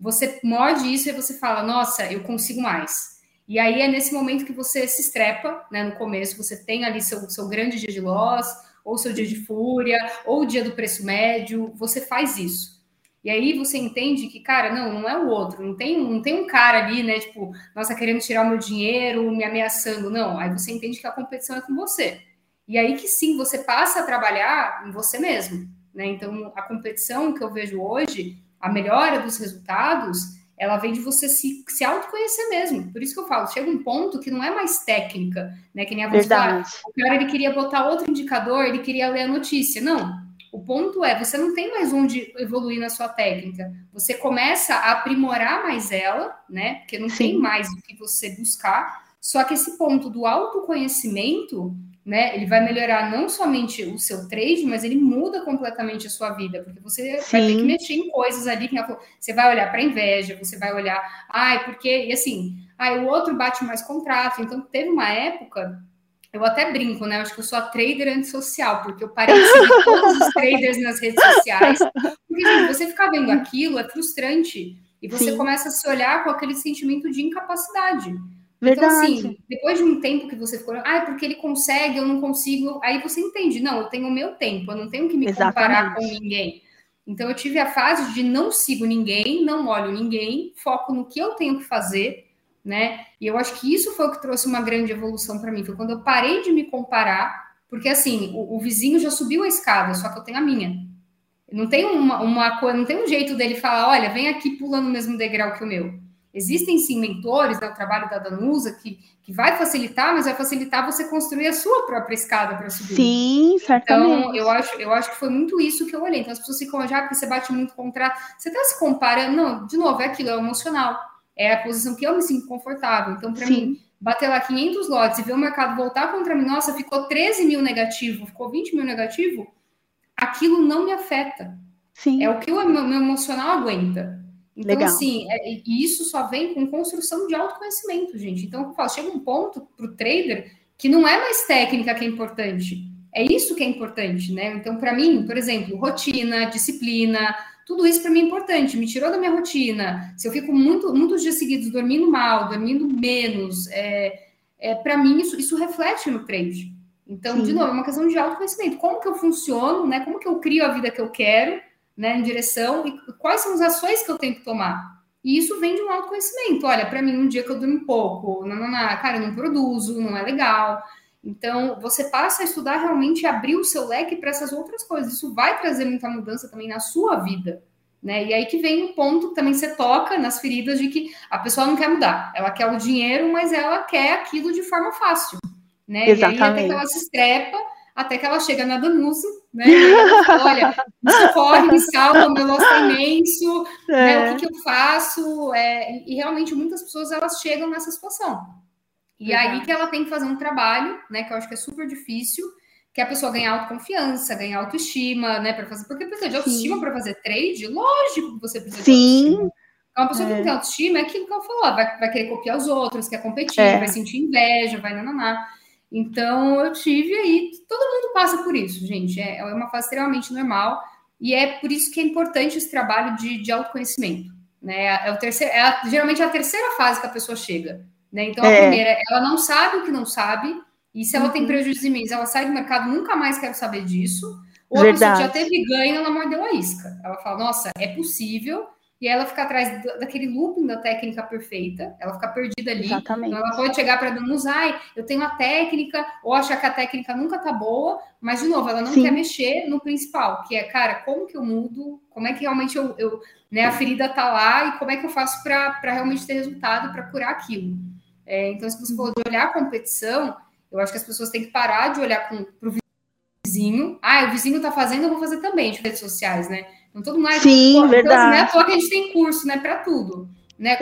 você morde isso e você fala, nossa, eu consigo mais. E aí é nesse momento que você se estrepa, né? No começo, você tem ali seu, seu grande dia de loss ou seu dia de fúria, ou o dia do preço médio, você faz isso. E aí você entende que, cara, não, não é o outro, não tem, não tem um cara ali, né, tipo, nossa, querendo tirar o meu dinheiro, me ameaçando, não. Aí você entende que a competição é com você. E aí que sim, você passa a trabalhar em você mesmo, né? Então, a competição que eu vejo hoje, a melhora dos resultados, ela vem de você se, se autoconhecer mesmo. Por isso que eu falo, chega um ponto que não é mais técnica, né? Que nem a fala, o cara ele queria botar outro indicador, ele queria ler a notícia. Não. O ponto é, você não tem mais onde evoluir na sua técnica. Você começa a aprimorar mais ela, né? Porque não Sim. tem mais o que você buscar. Só que esse ponto do autoconhecimento, né? Ele vai melhorar não somente o seu trade, mas ele muda completamente a sua vida, porque você Sim. vai ter que mexer em coisas ali que você vai olhar para inveja, você vai olhar, ai, porque e assim, ai, o outro bate mais contrato. Então teve uma época eu até brinco, né? Eu acho que eu sou a trader antissocial, porque eu parei de seguir todos os traders nas redes sociais. Porque, gente, você ficar vendo aquilo é frustrante. E você Sim. começa a se olhar com aquele sentimento de incapacidade. Verdade. Então, assim, depois de um tempo que você ficou, ah, porque ele consegue, eu não consigo, aí você entende, não, eu tenho o meu tempo, eu não tenho que me Exatamente. comparar com ninguém. Então, eu tive a fase de não sigo ninguém, não olho ninguém, foco no que eu tenho que fazer, né? E eu acho que isso foi o que trouxe uma grande evolução para mim, foi quando eu parei de me comparar, porque assim, o, o, vizinho já subiu a escada, só que eu tenho a minha. Não tem uma, uma não tem um jeito dele falar, olha, vem aqui pulando no mesmo degrau que o meu. Existem sim mentores, né, o trabalho da Danusa, que, que vai facilitar, mas vai facilitar você construir a sua própria escada para subir. Sim, certamente. Então, eu acho, eu acho que foi muito isso que eu olhei. Então, as pessoas ficam já, porque você bate muito contrato. Você está se comparando, não, de novo, é aquilo, é emocional. É a posição que eu me sinto confortável. Então, para mim, bater lá 500 lotes e ver o mercado voltar contra mim, nossa, ficou 13 mil negativo, ficou 20 mil negativo, aquilo não me afeta. Sim. É o que o meu emocional aguenta. Então, Legal. assim, é, e isso só vem com construção de autoconhecimento, gente. Então, eu falo, chega um ponto para o trader que não é mais técnica que é importante. É isso que é importante, né? Então, para mim, por exemplo, rotina, disciplina, tudo isso para mim é importante. Me tirou da minha rotina. Se eu fico muito, muitos dias seguidos dormindo mal, dormindo menos, é, é para mim isso, isso reflete no trade. Então, Sim. de novo, é uma questão de autoconhecimento. Como que eu funciono, né? Como que eu crio a vida que eu quero? Né, em direção e quais são as ações que eu tenho que tomar. E isso vem de um autoconhecimento. Olha, para mim, um dia que eu durmo pouco, não, não, não, cara, eu não produzo, não é legal. Então, você passa a estudar realmente abrir o seu leque para essas outras coisas. Isso vai trazer muita mudança também na sua vida. Né? E aí que vem o ponto que também você toca nas feridas de que a pessoa não quer mudar. Ela quer o dinheiro, mas ela quer aquilo de forma fácil. Né? Exatamente. E aí até que ela se estrepa até que ela chega na Danusa, né? Olha, me socorre, me salva, meu loss é imenso, é. Né? o que, que, eu faço? É, e realmente muitas pessoas elas chegam nessa situação. E aí que ela tem que fazer um trabalho, né? Que eu acho que é super difícil, que a pessoa ganhar autoconfiança, ganhar autoestima, né? Para fazer, porque precisa de autoestima para fazer trade, lógico que você precisa Sim. de autoestima. Então, uma pessoa é. que tem autoestima é aquilo que eu falou, vai, vai querer copiar os outros, quer competir, é. vai sentir inveja, vai nananá. Então, eu tive aí, todo mundo passa por isso, gente, é, é uma fase extremamente normal, e é por isso que é importante esse trabalho de, de autoconhecimento, né? É, o terceiro, é a, geralmente é a terceira fase que a pessoa chega, né? Então, a é. primeira, ela não sabe o que não sabe, e se ela uhum. tem prejuízo imenso, ela sai do mercado, nunca mais quero saber disso, ou Verdade. a pessoa já teve ganho, ela mordeu a isca. Ela fala, nossa, é possível, e ela fica atrás daquele looping da técnica perfeita, ela fica perdida ali. Exatamente. Então ela pode chegar para Danusa, ai, eu tenho a técnica, ou achar que a técnica nunca tá boa, mas de novo, ela não Sim. quer mexer no principal, que é, cara, como que eu mudo, como é que realmente eu, eu né, a ferida tá lá e como é que eu faço para realmente ter resultado, para curar aquilo. É, então, se você for olhar a competição, eu acho que as pessoas têm que parar de olhar para o vizinho. Ah, o vizinho tá fazendo, eu vou fazer também de redes sociais, né? Então, todo mundo Sim, pô, verdade. Então, assim, não é à toa que a gente tem curso, né, para tudo. né?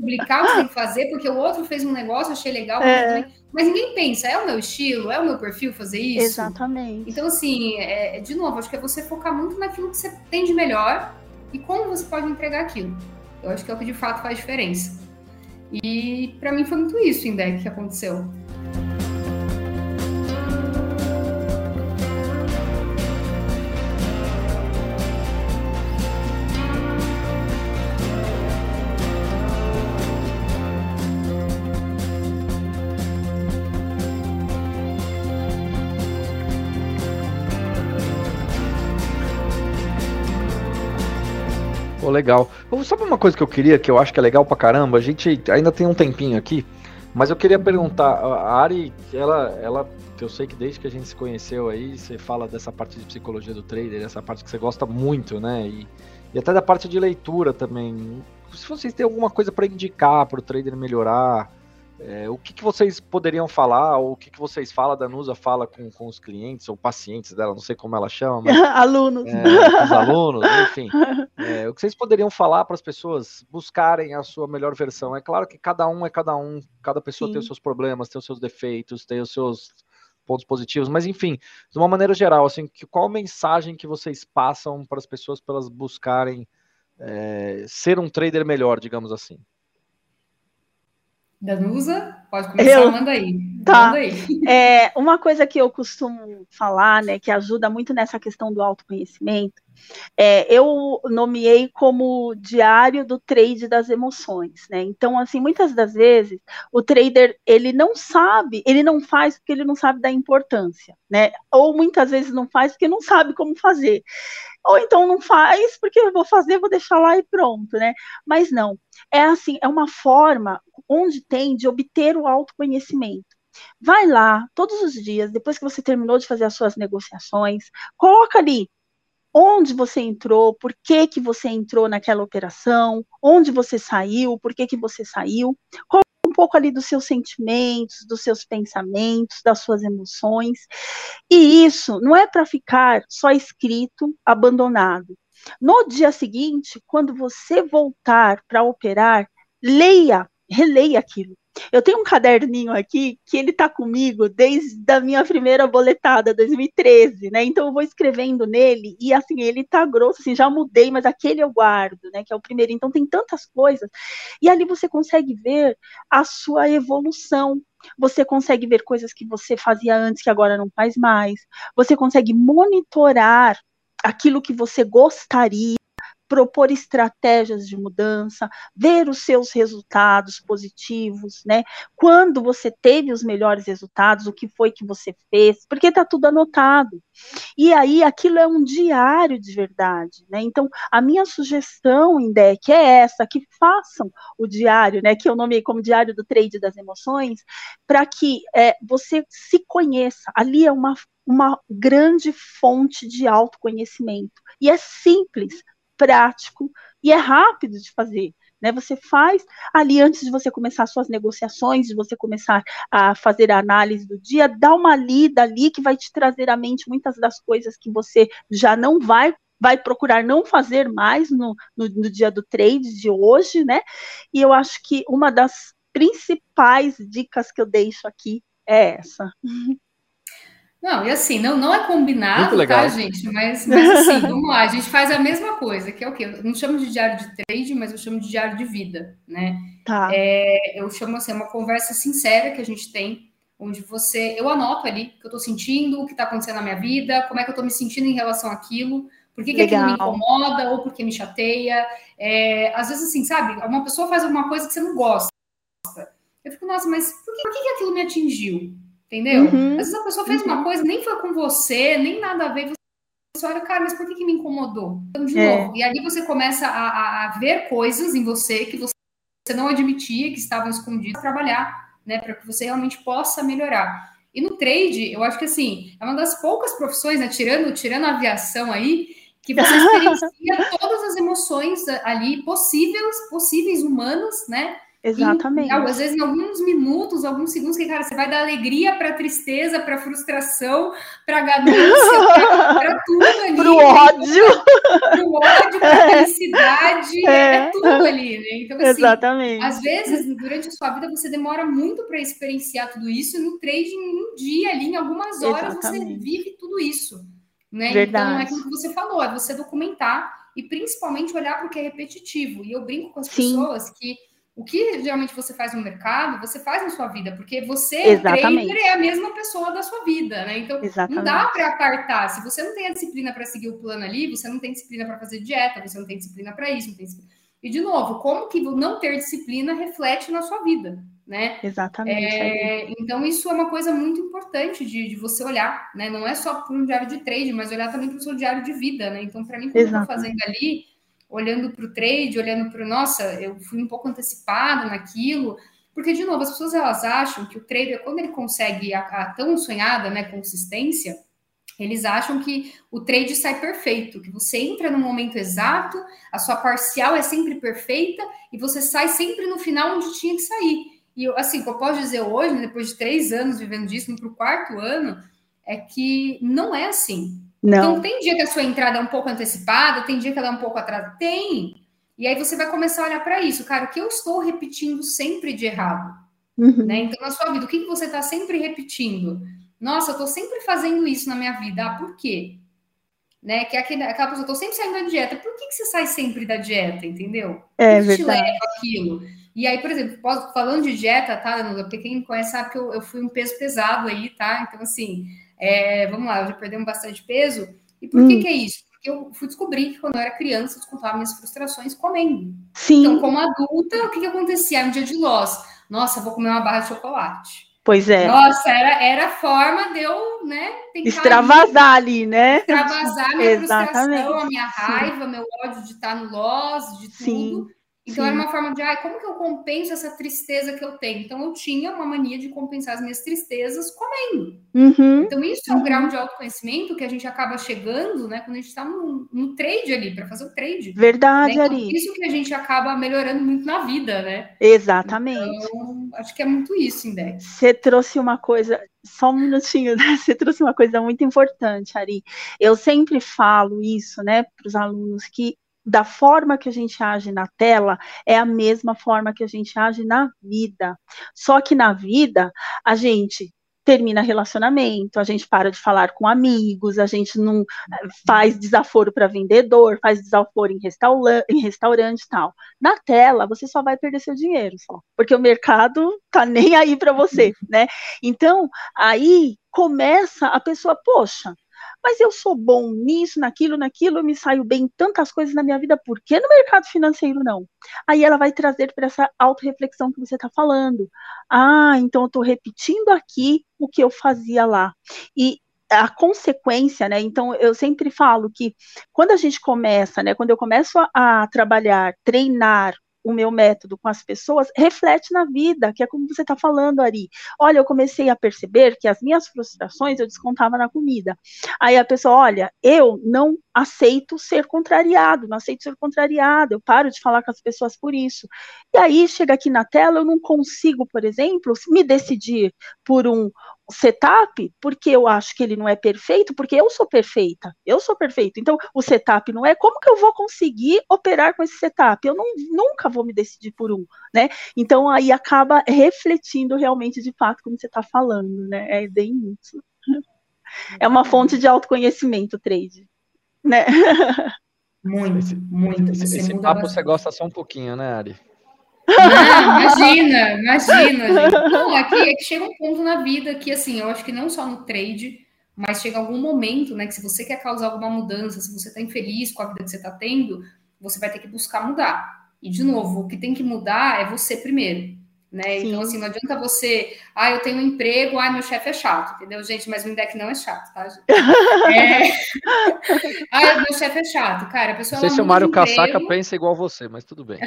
publicar o que tem que fazer, porque o outro fez um negócio, achei legal, é. mas ninguém pensa, é o meu estilo, é o meu perfil fazer isso? Exatamente. Então, assim, é, de novo, acho que é você focar muito naquilo que você tem de melhor e como você pode entregar aquilo. Eu acho que é o que de fato faz diferença. E para mim foi muito isso, Indec, que aconteceu. Legal. Sabe uma coisa que eu queria, que eu acho que é legal pra caramba? A gente ainda tem um tempinho aqui, mas eu queria perguntar, a Ari, ela, ela, eu sei que desde que a gente se conheceu aí, você fala dessa parte de psicologia do trader, essa parte que você gosta muito, né? E, e até da parte de leitura também. Se vocês têm alguma coisa para indicar para o trader melhorar, é, o que, que, vocês poderiam falar, ou o que, que vocês falam, da Nusa fala com, com os clientes ou pacientes dela, não sei como ela chama. Mas, alunos. É, os alunos, enfim. É, o que vocês poderiam falar para as pessoas buscarem a sua melhor versão? É claro que cada um é cada um, cada pessoa Sim. tem os seus problemas, tem os seus defeitos, tem os seus pontos positivos, mas enfim, de uma maneira geral, assim, que, qual mensagem que vocês passam para as pessoas para elas buscarem é, ser um trader melhor, digamos assim? Danusa, pode começar, eu, manda aí. Tá. Manda aí. É, uma coisa que eu costumo falar, né, que ajuda muito nessa questão do autoconhecimento, é, eu nomeei como diário do trade das emoções, né? Então, assim, muitas das vezes o trader ele não sabe, ele não faz porque ele não sabe da importância, né? Ou muitas vezes não faz porque não sabe como fazer ou então não faz, porque eu vou fazer, vou deixar lá e pronto, né? Mas não, é assim, é uma forma onde tem de obter o autoconhecimento. Vai lá todos os dias, depois que você terminou de fazer as suas negociações, coloca ali onde você entrou, por que que você entrou naquela operação, onde você saiu, por que que você saiu, pouco ali dos seus sentimentos, dos seus pensamentos, das suas emoções. E isso não é para ficar só escrito, abandonado. No dia seguinte, quando você voltar para operar, leia, releia aquilo. Eu tenho um caderninho aqui que ele está comigo desde a minha primeira boletada, 2013, né? Então eu vou escrevendo nele e assim, ele tá grosso, assim, já mudei, mas aquele eu guardo, né? Que é o primeiro. Então tem tantas coisas. E ali você consegue ver a sua evolução. Você consegue ver coisas que você fazia antes que agora não faz mais. Você consegue monitorar aquilo que você gostaria propor estratégias de mudança, ver os seus resultados positivos, né? Quando você teve os melhores resultados, o que foi que você fez, porque está tudo anotado. E aí aquilo é um diário de verdade, né? Então, a minha sugestão, Indec, é essa, que façam o diário, né? Que eu nomeei como diário do trade das emoções, para que é, você se conheça. Ali é uma uma grande fonte de autoconhecimento. E é simples, prático e é rápido de fazer. Né, você faz ali antes de você começar suas negociações, de você começar a fazer a análise do dia, dá uma lida ali que vai te trazer à mente muitas das coisas que você já não vai vai procurar não fazer mais no, no, no dia do trade de hoje, né? E eu acho que uma das principais dicas que eu deixo aqui é essa. Não, e assim, não, não é combinado, tá, gente? Mas, mas assim, vamos lá, a gente faz a mesma coisa, que é o quê? Eu não chamo de diário de trade, mas eu chamo de diário de vida, né? Tá. É, eu chamo assim, uma conversa sincera que a gente tem, onde você, eu anoto ali o que eu tô sentindo, o que tá acontecendo na minha vida, como é que eu tô me sentindo em relação àquilo, por que, que aquilo me incomoda ou por que me chateia. É, às vezes, assim, sabe, uma pessoa faz alguma coisa que você não gosta. Eu fico, nossa, mas por que, por que aquilo me atingiu? Entendeu? Uhum. Às vezes a pessoa fez uhum. uma coisa, nem foi com você, nem nada a ver. Você olha, cara, mas por que, que me incomodou? Então, de é. novo. E ali você começa a, a, ver coisas em você que você não admitia, que estavam escondidas, trabalhar, né? Para que você realmente possa melhorar. E no trade, eu acho que assim, é uma das poucas profissões, né? Tirando, tirando a aviação aí, que você experiencia todas as emoções ali possíveis, possíveis humanas, né? Exatamente. Às vezes, em alguns minutos, alguns segundos, que, cara, você vai dar alegria para tristeza, para frustração, para ganância, para tudo ali. Pro ódio. Pro ódio, pra felicidade. É, é tudo ali, né? Então, assim, Exatamente. às vezes, durante a sua vida, você demora muito para experienciar tudo isso, e no trading, um dia ali, em algumas horas, Exatamente. você vive tudo isso. Né? Verdade. Então, é aquilo que você falou, é você documentar e principalmente olhar para o que é repetitivo. E eu brinco com as Sim. pessoas que o que geralmente você faz no mercado, você faz na sua vida, porque você, Exatamente. trader, é a mesma pessoa da sua vida, né? Então, Exatamente. não dá para apartar. Se você não tem a disciplina para seguir o plano ali, você não tem disciplina para fazer dieta, você não tem disciplina para isso, não tem disciplina... E, de novo, como que não ter disciplina reflete na sua vida, né? Exatamente. É, então, isso é uma coisa muito importante de, de, você olhar, né? Não é só para um diário de trade, mas olhar também para o seu diário de vida, né? Então, para mim, quando eu estou fazendo ali, olhando para o trade, olhando para o, nossa, eu fui um pouco antecipada naquilo, porque, de novo, as pessoas elas acham que o trader, quando ele consegue a, a tão sonhada né, consistência, eles acham que o trade sai perfeito, que você entra no momento exato, a sua parcial é sempre perfeita e você sai sempre no final onde tinha que sair. E assim, o que eu posso dizer hoje, depois de três anos vivendo disso, para o quarto ano, é que não é assim. Não. Então, tem dia que a sua entrada é um pouco antecipada, tem dia que ela é um pouco atrasada. Tem. E aí você vai começar a olhar para isso. Cara, o que eu estou repetindo sempre de errado? Uhum. Né? Então, na sua vida, o que, que você está sempre repetindo? Nossa, eu estou sempre fazendo isso na minha vida. Ah, por quê? Né? Que é aquele, aquela pessoa, eu estou sempre saindo da dieta. Por que, que você sai sempre da dieta, entendeu? É que verdade. te leva aquilo? E aí, por exemplo, falando de dieta, tá? Porque quem conhece sabe que eu, eu fui um peso pesado aí, tá? Então, assim, é, vamos lá, já perdemos bastante peso. E por hum. que, que é isso? Porque eu fui descobrir que quando eu era criança, eu descontava minhas frustrações comendo. Sim. Então, como adulta, o que, que acontecia? Um dia de loss. Nossa, vou comer uma barra de chocolate. Pois é. Nossa, era, era a forma de eu, né? Extravasar ali, né? Extravasar minha frustração, a minha raiva, Sim. meu ódio de estar no loss, de tudo. Sim. Então Sim. era uma forma de, ah, como que eu compenso essa tristeza que eu tenho? Então eu tinha uma mania de compensar as minhas tristezas comendo. Uhum. Então isso é um grau de autoconhecimento que a gente acaba chegando, né, quando a gente está no, no, trade ali, para fazer o trade. Verdade, né? então, Ari. Isso que a gente acaba melhorando muito na vida, né? Exatamente. Então, acho que é muito isso, Index. Você trouxe uma coisa, só um minutinho, né? Você trouxe uma coisa muito importante, Ari. Eu sempre falo isso, né, para os alunos, que da forma que a gente age na tela é a mesma forma que a gente age na vida. Só que na vida, a gente termina relacionamento, a gente para de falar com amigos, a gente não eh, faz desaforo para vendedor, faz desaforo em, restaura em restaurante e tal. Na tela, você só vai perder seu dinheiro, só, porque o mercado tá nem aí para você, né? Então, aí começa a pessoa, poxa, mas eu sou bom nisso, naquilo, naquilo, eu me saio bem em tantas coisas na minha vida, por que no mercado financeiro não? Aí ela vai trazer para essa autorreflexão que você está falando. Ah, então eu estou repetindo aqui o que eu fazia lá. E a consequência, né? Então, eu sempre falo que quando a gente começa, né? Quando eu começo a, a trabalhar, treinar o meu método com as pessoas reflete na vida, que é como você está falando, Ari. Olha, eu comecei a perceber que as minhas frustrações eu descontava na comida. Aí a pessoa, olha, eu não aceito ser contrariado, não aceito ser contrariado, eu paro de falar com as pessoas por isso. E aí chega aqui na tela, eu não consigo, por exemplo, me decidir por um, setup, porque eu acho que ele não é perfeito, porque eu sou perfeita, eu sou perfeito. Então, o setup não é como que eu vou conseguir operar com esse setup? Eu não, nunca vou me decidir por um, né? Então, aí acaba refletindo realmente de fato como você está falando, né? É bem isso. É uma fonte de autoconhecimento, trade, né? Muito, muito. Esse, esse papo bastante. você gosta só um pouquinho, né, Ari? Imagina, imagina, gente. Não, aqui é que chega um ponto na vida que, assim, eu acho que não só no trade, mas chega algum momento, né, que se você quer causar alguma mudança, se você está infeliz com a vida que você está tendo, você vai ter que buscar mudar. E, de novo, o que tem que mudar é você primeiro. Né? Então, assim, não adianta você, ah, eu tenho um emprego, ah, meu chefe é chato, entendeu, gente? Mas o Indec não é chato, tá, gente? É... ah, meu chefe é chato, cara. A pessoa não sei se o Mário Casaca pensa igual você, mas tudo bem.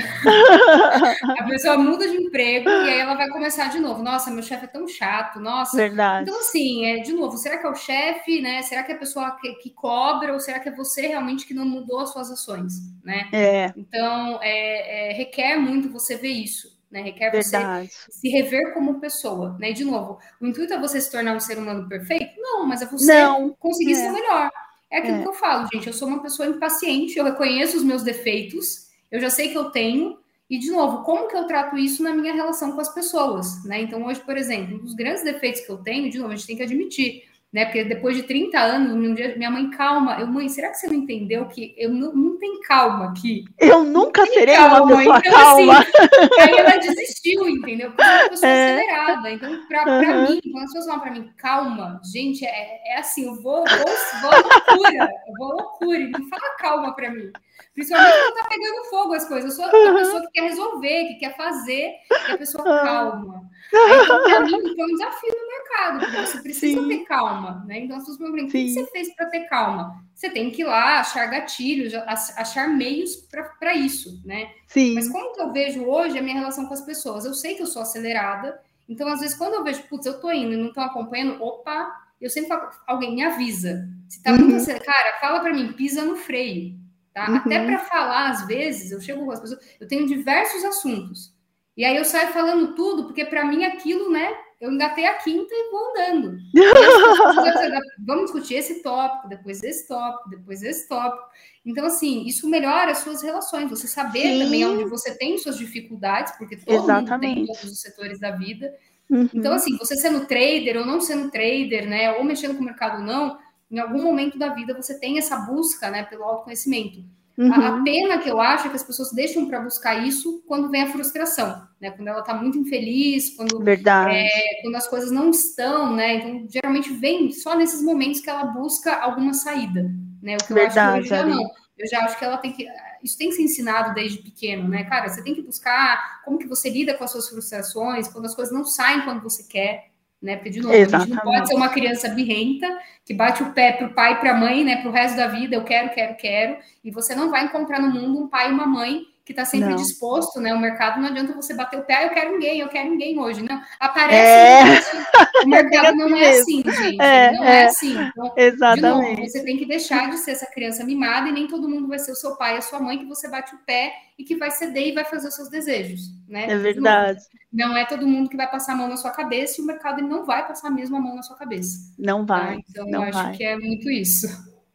a pessoa muda de emprego e aí ela vai começar de novo. Nossa, meu chefe é tão chato, nossa. Verdade. Então, assim, é, de novo, será que é o chefe, né? Será que é a pessoa que, que, cobra ou será que é você realmente que não mudou as suas ações, né? É. Então, é, é requer muito você ver isso né? Requer Verdade. você se rever como pessoa, né? E, de novo, o intuito é você se tornar um ser humano perfeito? Não, mas é você Não. conseguir é. ser melhor. É aquilo é. que eu falo, gente. Eu sou uma pessoa impaciente, eu reconheço os meus defeitos, eu já sei que eu tenho, e, de novo, como que eu trato isso na minha relação com as pessoas, né? Então, hoje, por exemplo, um dos grandes defeitos que eu tenho, de novo, a gente tem que admitir, né? Porque depois de 30 anos, dia, minha mãe, calma, eu, mãe, será que você não entendeu que eu não, não tenho calma aqui? Eu nunca serei calma. uma pessoa então, assim, calma. Assim, aí ela desistiu, entendeu? Porque eu pessoa é. acelerada. Então, para uhum. mim, quando as pessoas falam para mim, calma, gente, é, é assim, eu vou, vou, vou loucura, eu vou loucura, e não fala calma para mim. Principalmente quando tá pegando fogo as coisas. Eu sou a pessoa que quer resolver, que quer fazer, e a pessoa calma. Aí, então, para mim, foi um desafio no mercado, porque você precisa Sim. ter calma, né? Então, as pessoas perguntam, o que você fez para ter calma? Você tem que ir lá achar gatilhos, achar meios para isso, né? Sim. Mas como que eu vejo hoje a minha relação com as pessoas? Eu sei que eu sou acelerada, então, às vezes, quando eu vejo, putz, eu tô indo e não estão acompanhando, opa, eu sempre falo, alguém me avisa. Se tá muito uhum. acelerado, cara, fala para mim, pisa no freio. Tá? Uhum. Até para falar, às vezes, eu chego com as pessoas, eu tenho diversos assuntos. E aí eu saio falando tudo, porque para mim aquilo, né? Eu engatei a quinta e vou andando. vamos discutir esse tópico, depois esse tópico, depois esse tópico. Então, assim, isso melhora as suas relações. Você saber Sim. também onde você tem suas dificuldades, porque todo Exatamente. mundo tem todos os setores da vida. Uhum. Então, assim, você sendo trader ou não sendo trader, né? Ou mexendo com o mercado ou não, em algum momento da vida você tem essa busca, né, pelo autoconhecimento. Uhum. A, a, pena que eu acho é que as pessoas deixam para buscar isso quando vem a frustração, né? Quando ela está muito infeliz, quando, é, quando as coisas não estão, né? Então, geralmente vem só nesses momentos que ela busca alguma saída, né? O que eu Verdade, acho que hoje já não. Eu já acho que ela tem que. Isso tem que ser ensinado desde pequeno, né, cara? Você tem que buscar como que você lida com as suas frustrações, quando as coisas não saem quando você quer, né? Porque, de novo, Exatamente. a gente não pode ser uma criança birrenta que bate o pé para o pai e para a mãe, né? Para o resto da vida, eu quero, quero, quero. E você não vai encontrar no mundo um pai e uma mãe que está sempre não. disposto, né? O mercado não adianta você bater o pé, ah, eu quero ninguém, eu quero ninguém hoje, não. Aparece, é. O mercado não é assim, gente. É, não é, é assim. Então, Exatamente. Novo, você tem que deixar de ser essa criança mimada e nem todo mundo vai ser o seu pai e a sua mãe que você bate o pé e que vai ceder e vai fazer os seus desejos, né? É verdade. Novo, não é todo mundo que vai passar a mão na sua cabeça e o mercado ele não vai passar a mesma mão na sua cabeça. Não vai. Tá? Então, não eu acho que é muito isso.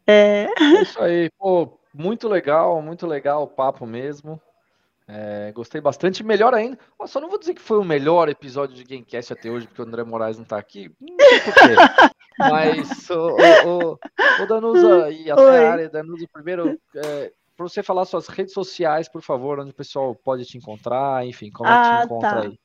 É. é isso aí, pô muito legal, muito legal o papo mesmo. É, gostei bastante. Melhor ainda, só não vou dizer que foi o melhor episódio de Gamecast até hoje, porque o André Moraes não está aqui. Não sei Mas, o, o, o, Danusa e até Oi. a área, Danusa, primeiro, é, para você falar suas redes sociais, por favor, onde o pessoal pode te encontrar, enfim, como ah, é que te ah, encontra tá. aí.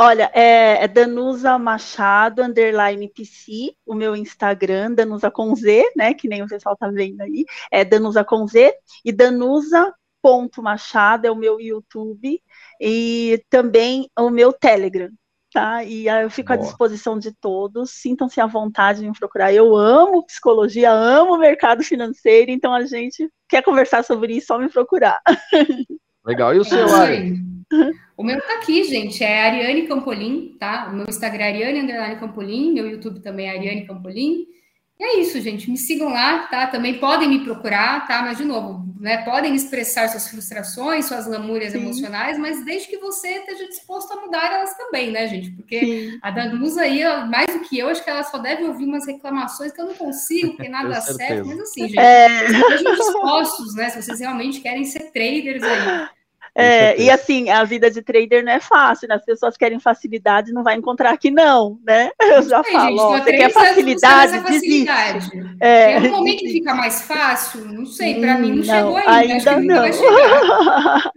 Olha, é, é, Danusa Machado, underline PC, o meu Instagram, Danusa com Z, né, que nem o pessoal tá vendo aí, é Danusa com Z, e Danusa ponto Machado é o meu YouTube, e também o meu Telegram, tá? E eu fico Boa. à disposição de todos, sintam-se à vontade de me procurar. Eu amo psicologia, amo mercado financeiro, então a gente quer conversar sobre isso, só me procurar. Legal. E o seu, Ari? O meu tá aqui, gente, é Ariane Campolim, tá? O meu Instagram é Ariane Underline Campolim, meu YouTube também é Ariane Campolim. E é isso, gente. Me sigam lá, tá? Também podem me procurar, tá? Mas, de novo, né? Podem expressar suas frustrações, suas lamúrias Sim. emocionais, mas desde que você esteja disposto a mudar elas também, né, gente? Porque Sim. a Danusa aí, mais do que eu, acho que ela só deve ouvir umas reclamações que eu não consigo, porque nada dá certo. Mas assim, gente, é... estejam dispostos, né? Se vocês realmente querem ser traders aí é, e assim, a vida de trader não é fácil, né? As pessoas querem facilidade, não vai encontrar aqui, não, né? Eu já Sei, falo, gente, ó, você quer facilidade, facilidade. desiste. É, Tem um momento que fica mais fácil, não sei, para mim não, não, chegou ainda, ainda acho que não. vai chegar.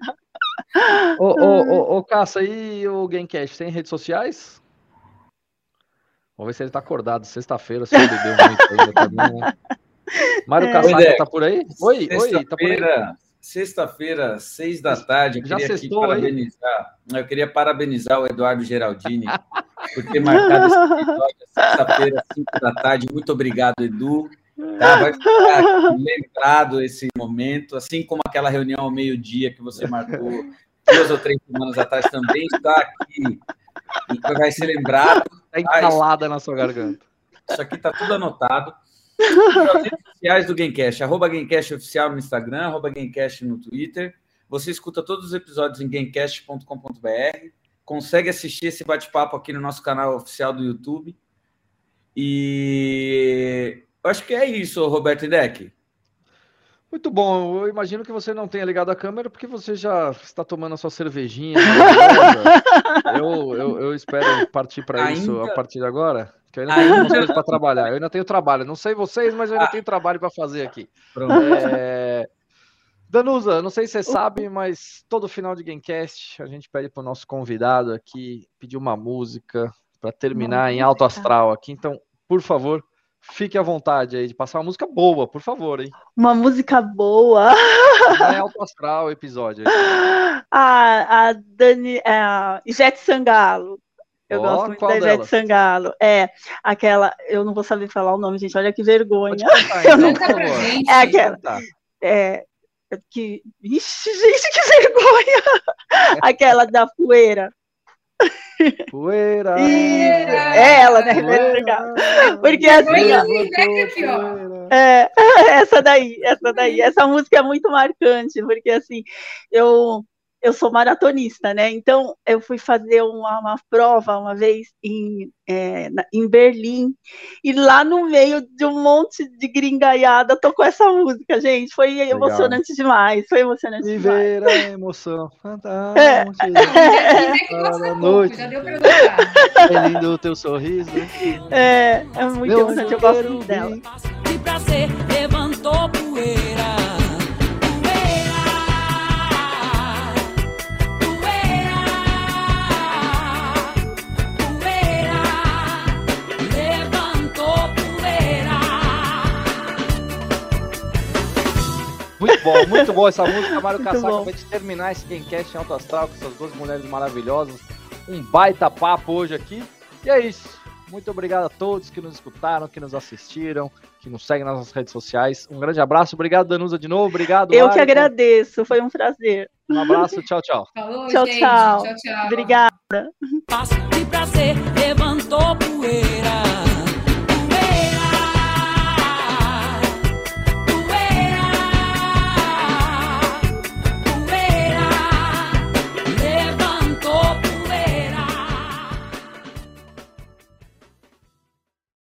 ô, ô, ô, ô, Caça, e o Gamecast, tem redes sociais? Vamos ver se ele tá acordado, sexta-feira, se ele bebeu muito ainda também, né? Mário é. Caçaca tá por aí? Oi, oi, tá por aí? Sexta-feira, seis da tarde, eu queria aqui parabenizar. Eu queria parabenizar o Eduardo Geraldini por ter marcado esse episódio sexta-feira, cinco da tarde. Muito obrigado, Edu. Tá? Vai ficar lembrado esse momento, assim como aquela reunião ao meio-dia que você marcou duas ou três semanas atrás também está aqui. Então vai ser lembrado. Está entalada na sua garganta. Isso aqui está tudo anotado. As redes sociais do Gamecast, arroba Gamecast Oficial no Instagram, arroba Gamecast no Twitter. Você escuta todos os episódios em gamecast.com.br. consegue assistir esse bate-papo aqui no nosso canal oficial do YouTube. E eu acho que é isso, Roberto Deck. Muito bom. Eu imagino que você não tenha ligado a câmera porque você já está tomando a sua cervejinha. eu, eu, eu, espero partir para ainda... isso a partir de agora. Que eu ainda tenho coisas para trabalhar. Eu ainda tenho trabalho. Não sei vocês, mas eu ainda ah. tenho trabalho para fazer aqui. É... Danusa, não sei se você sabe, mas todo final de Gamecast a gente pede para o nosso convidado aqui pedir uma música para terminar em alto astral aqui. Então, por favor, fique à vontade aí de passar uma música boa, por favor, hein? Uma música boa. Não é alto astral o episódio. A, a Dani, é, a Ivete Sangalo. Eu oh, gosto muito da Ivete? Sangalo. É, aquela, eu não vou saber falar o nome, gente, olha que vergonha. Contar, então, não... É aquela. É, que, ixi, gente, que vergonha! aquela da poeira. Poeira! É ela, né? Poeira, Porque assim. É, essa daí, essa daí. Essa música é muito marcante, porque assim, eu eu sou maratonista, né? Então eu fui fazer uma, uma prova uma vez em, é, em Berlim e lá no meio de um monte de gringaiada tocou essa música, gente. Foi Legal. emocionante demais. Foi emocionante Viver demais. a emoção. Cantar. É. é noite. Já deu pra É lindo o teu sorriso. É, é muito Meu emocionante. Eu gosto dela. De prazer levantou poeira. Muito bom, muito bom essa música. Mário Casaca vai terminar esse Gamecast em Alto Astral com essas duas mulheres maravilhosas. Um baita papo hoje aqui. E é isso. Muito obrigado a todos que nos escutaram, que nos assistiram, que nos seguem nas nossas redes sociais. Um grande abraço. Obrigado, Danusa, de novo. Obrigado. Eu que agradeço. Foi um prazer. Um abraço. Tchau, tchau. Falou, tchau, gente. tchau. tchau, tchau. Obrigada. Passo de prazer, levantou poeira.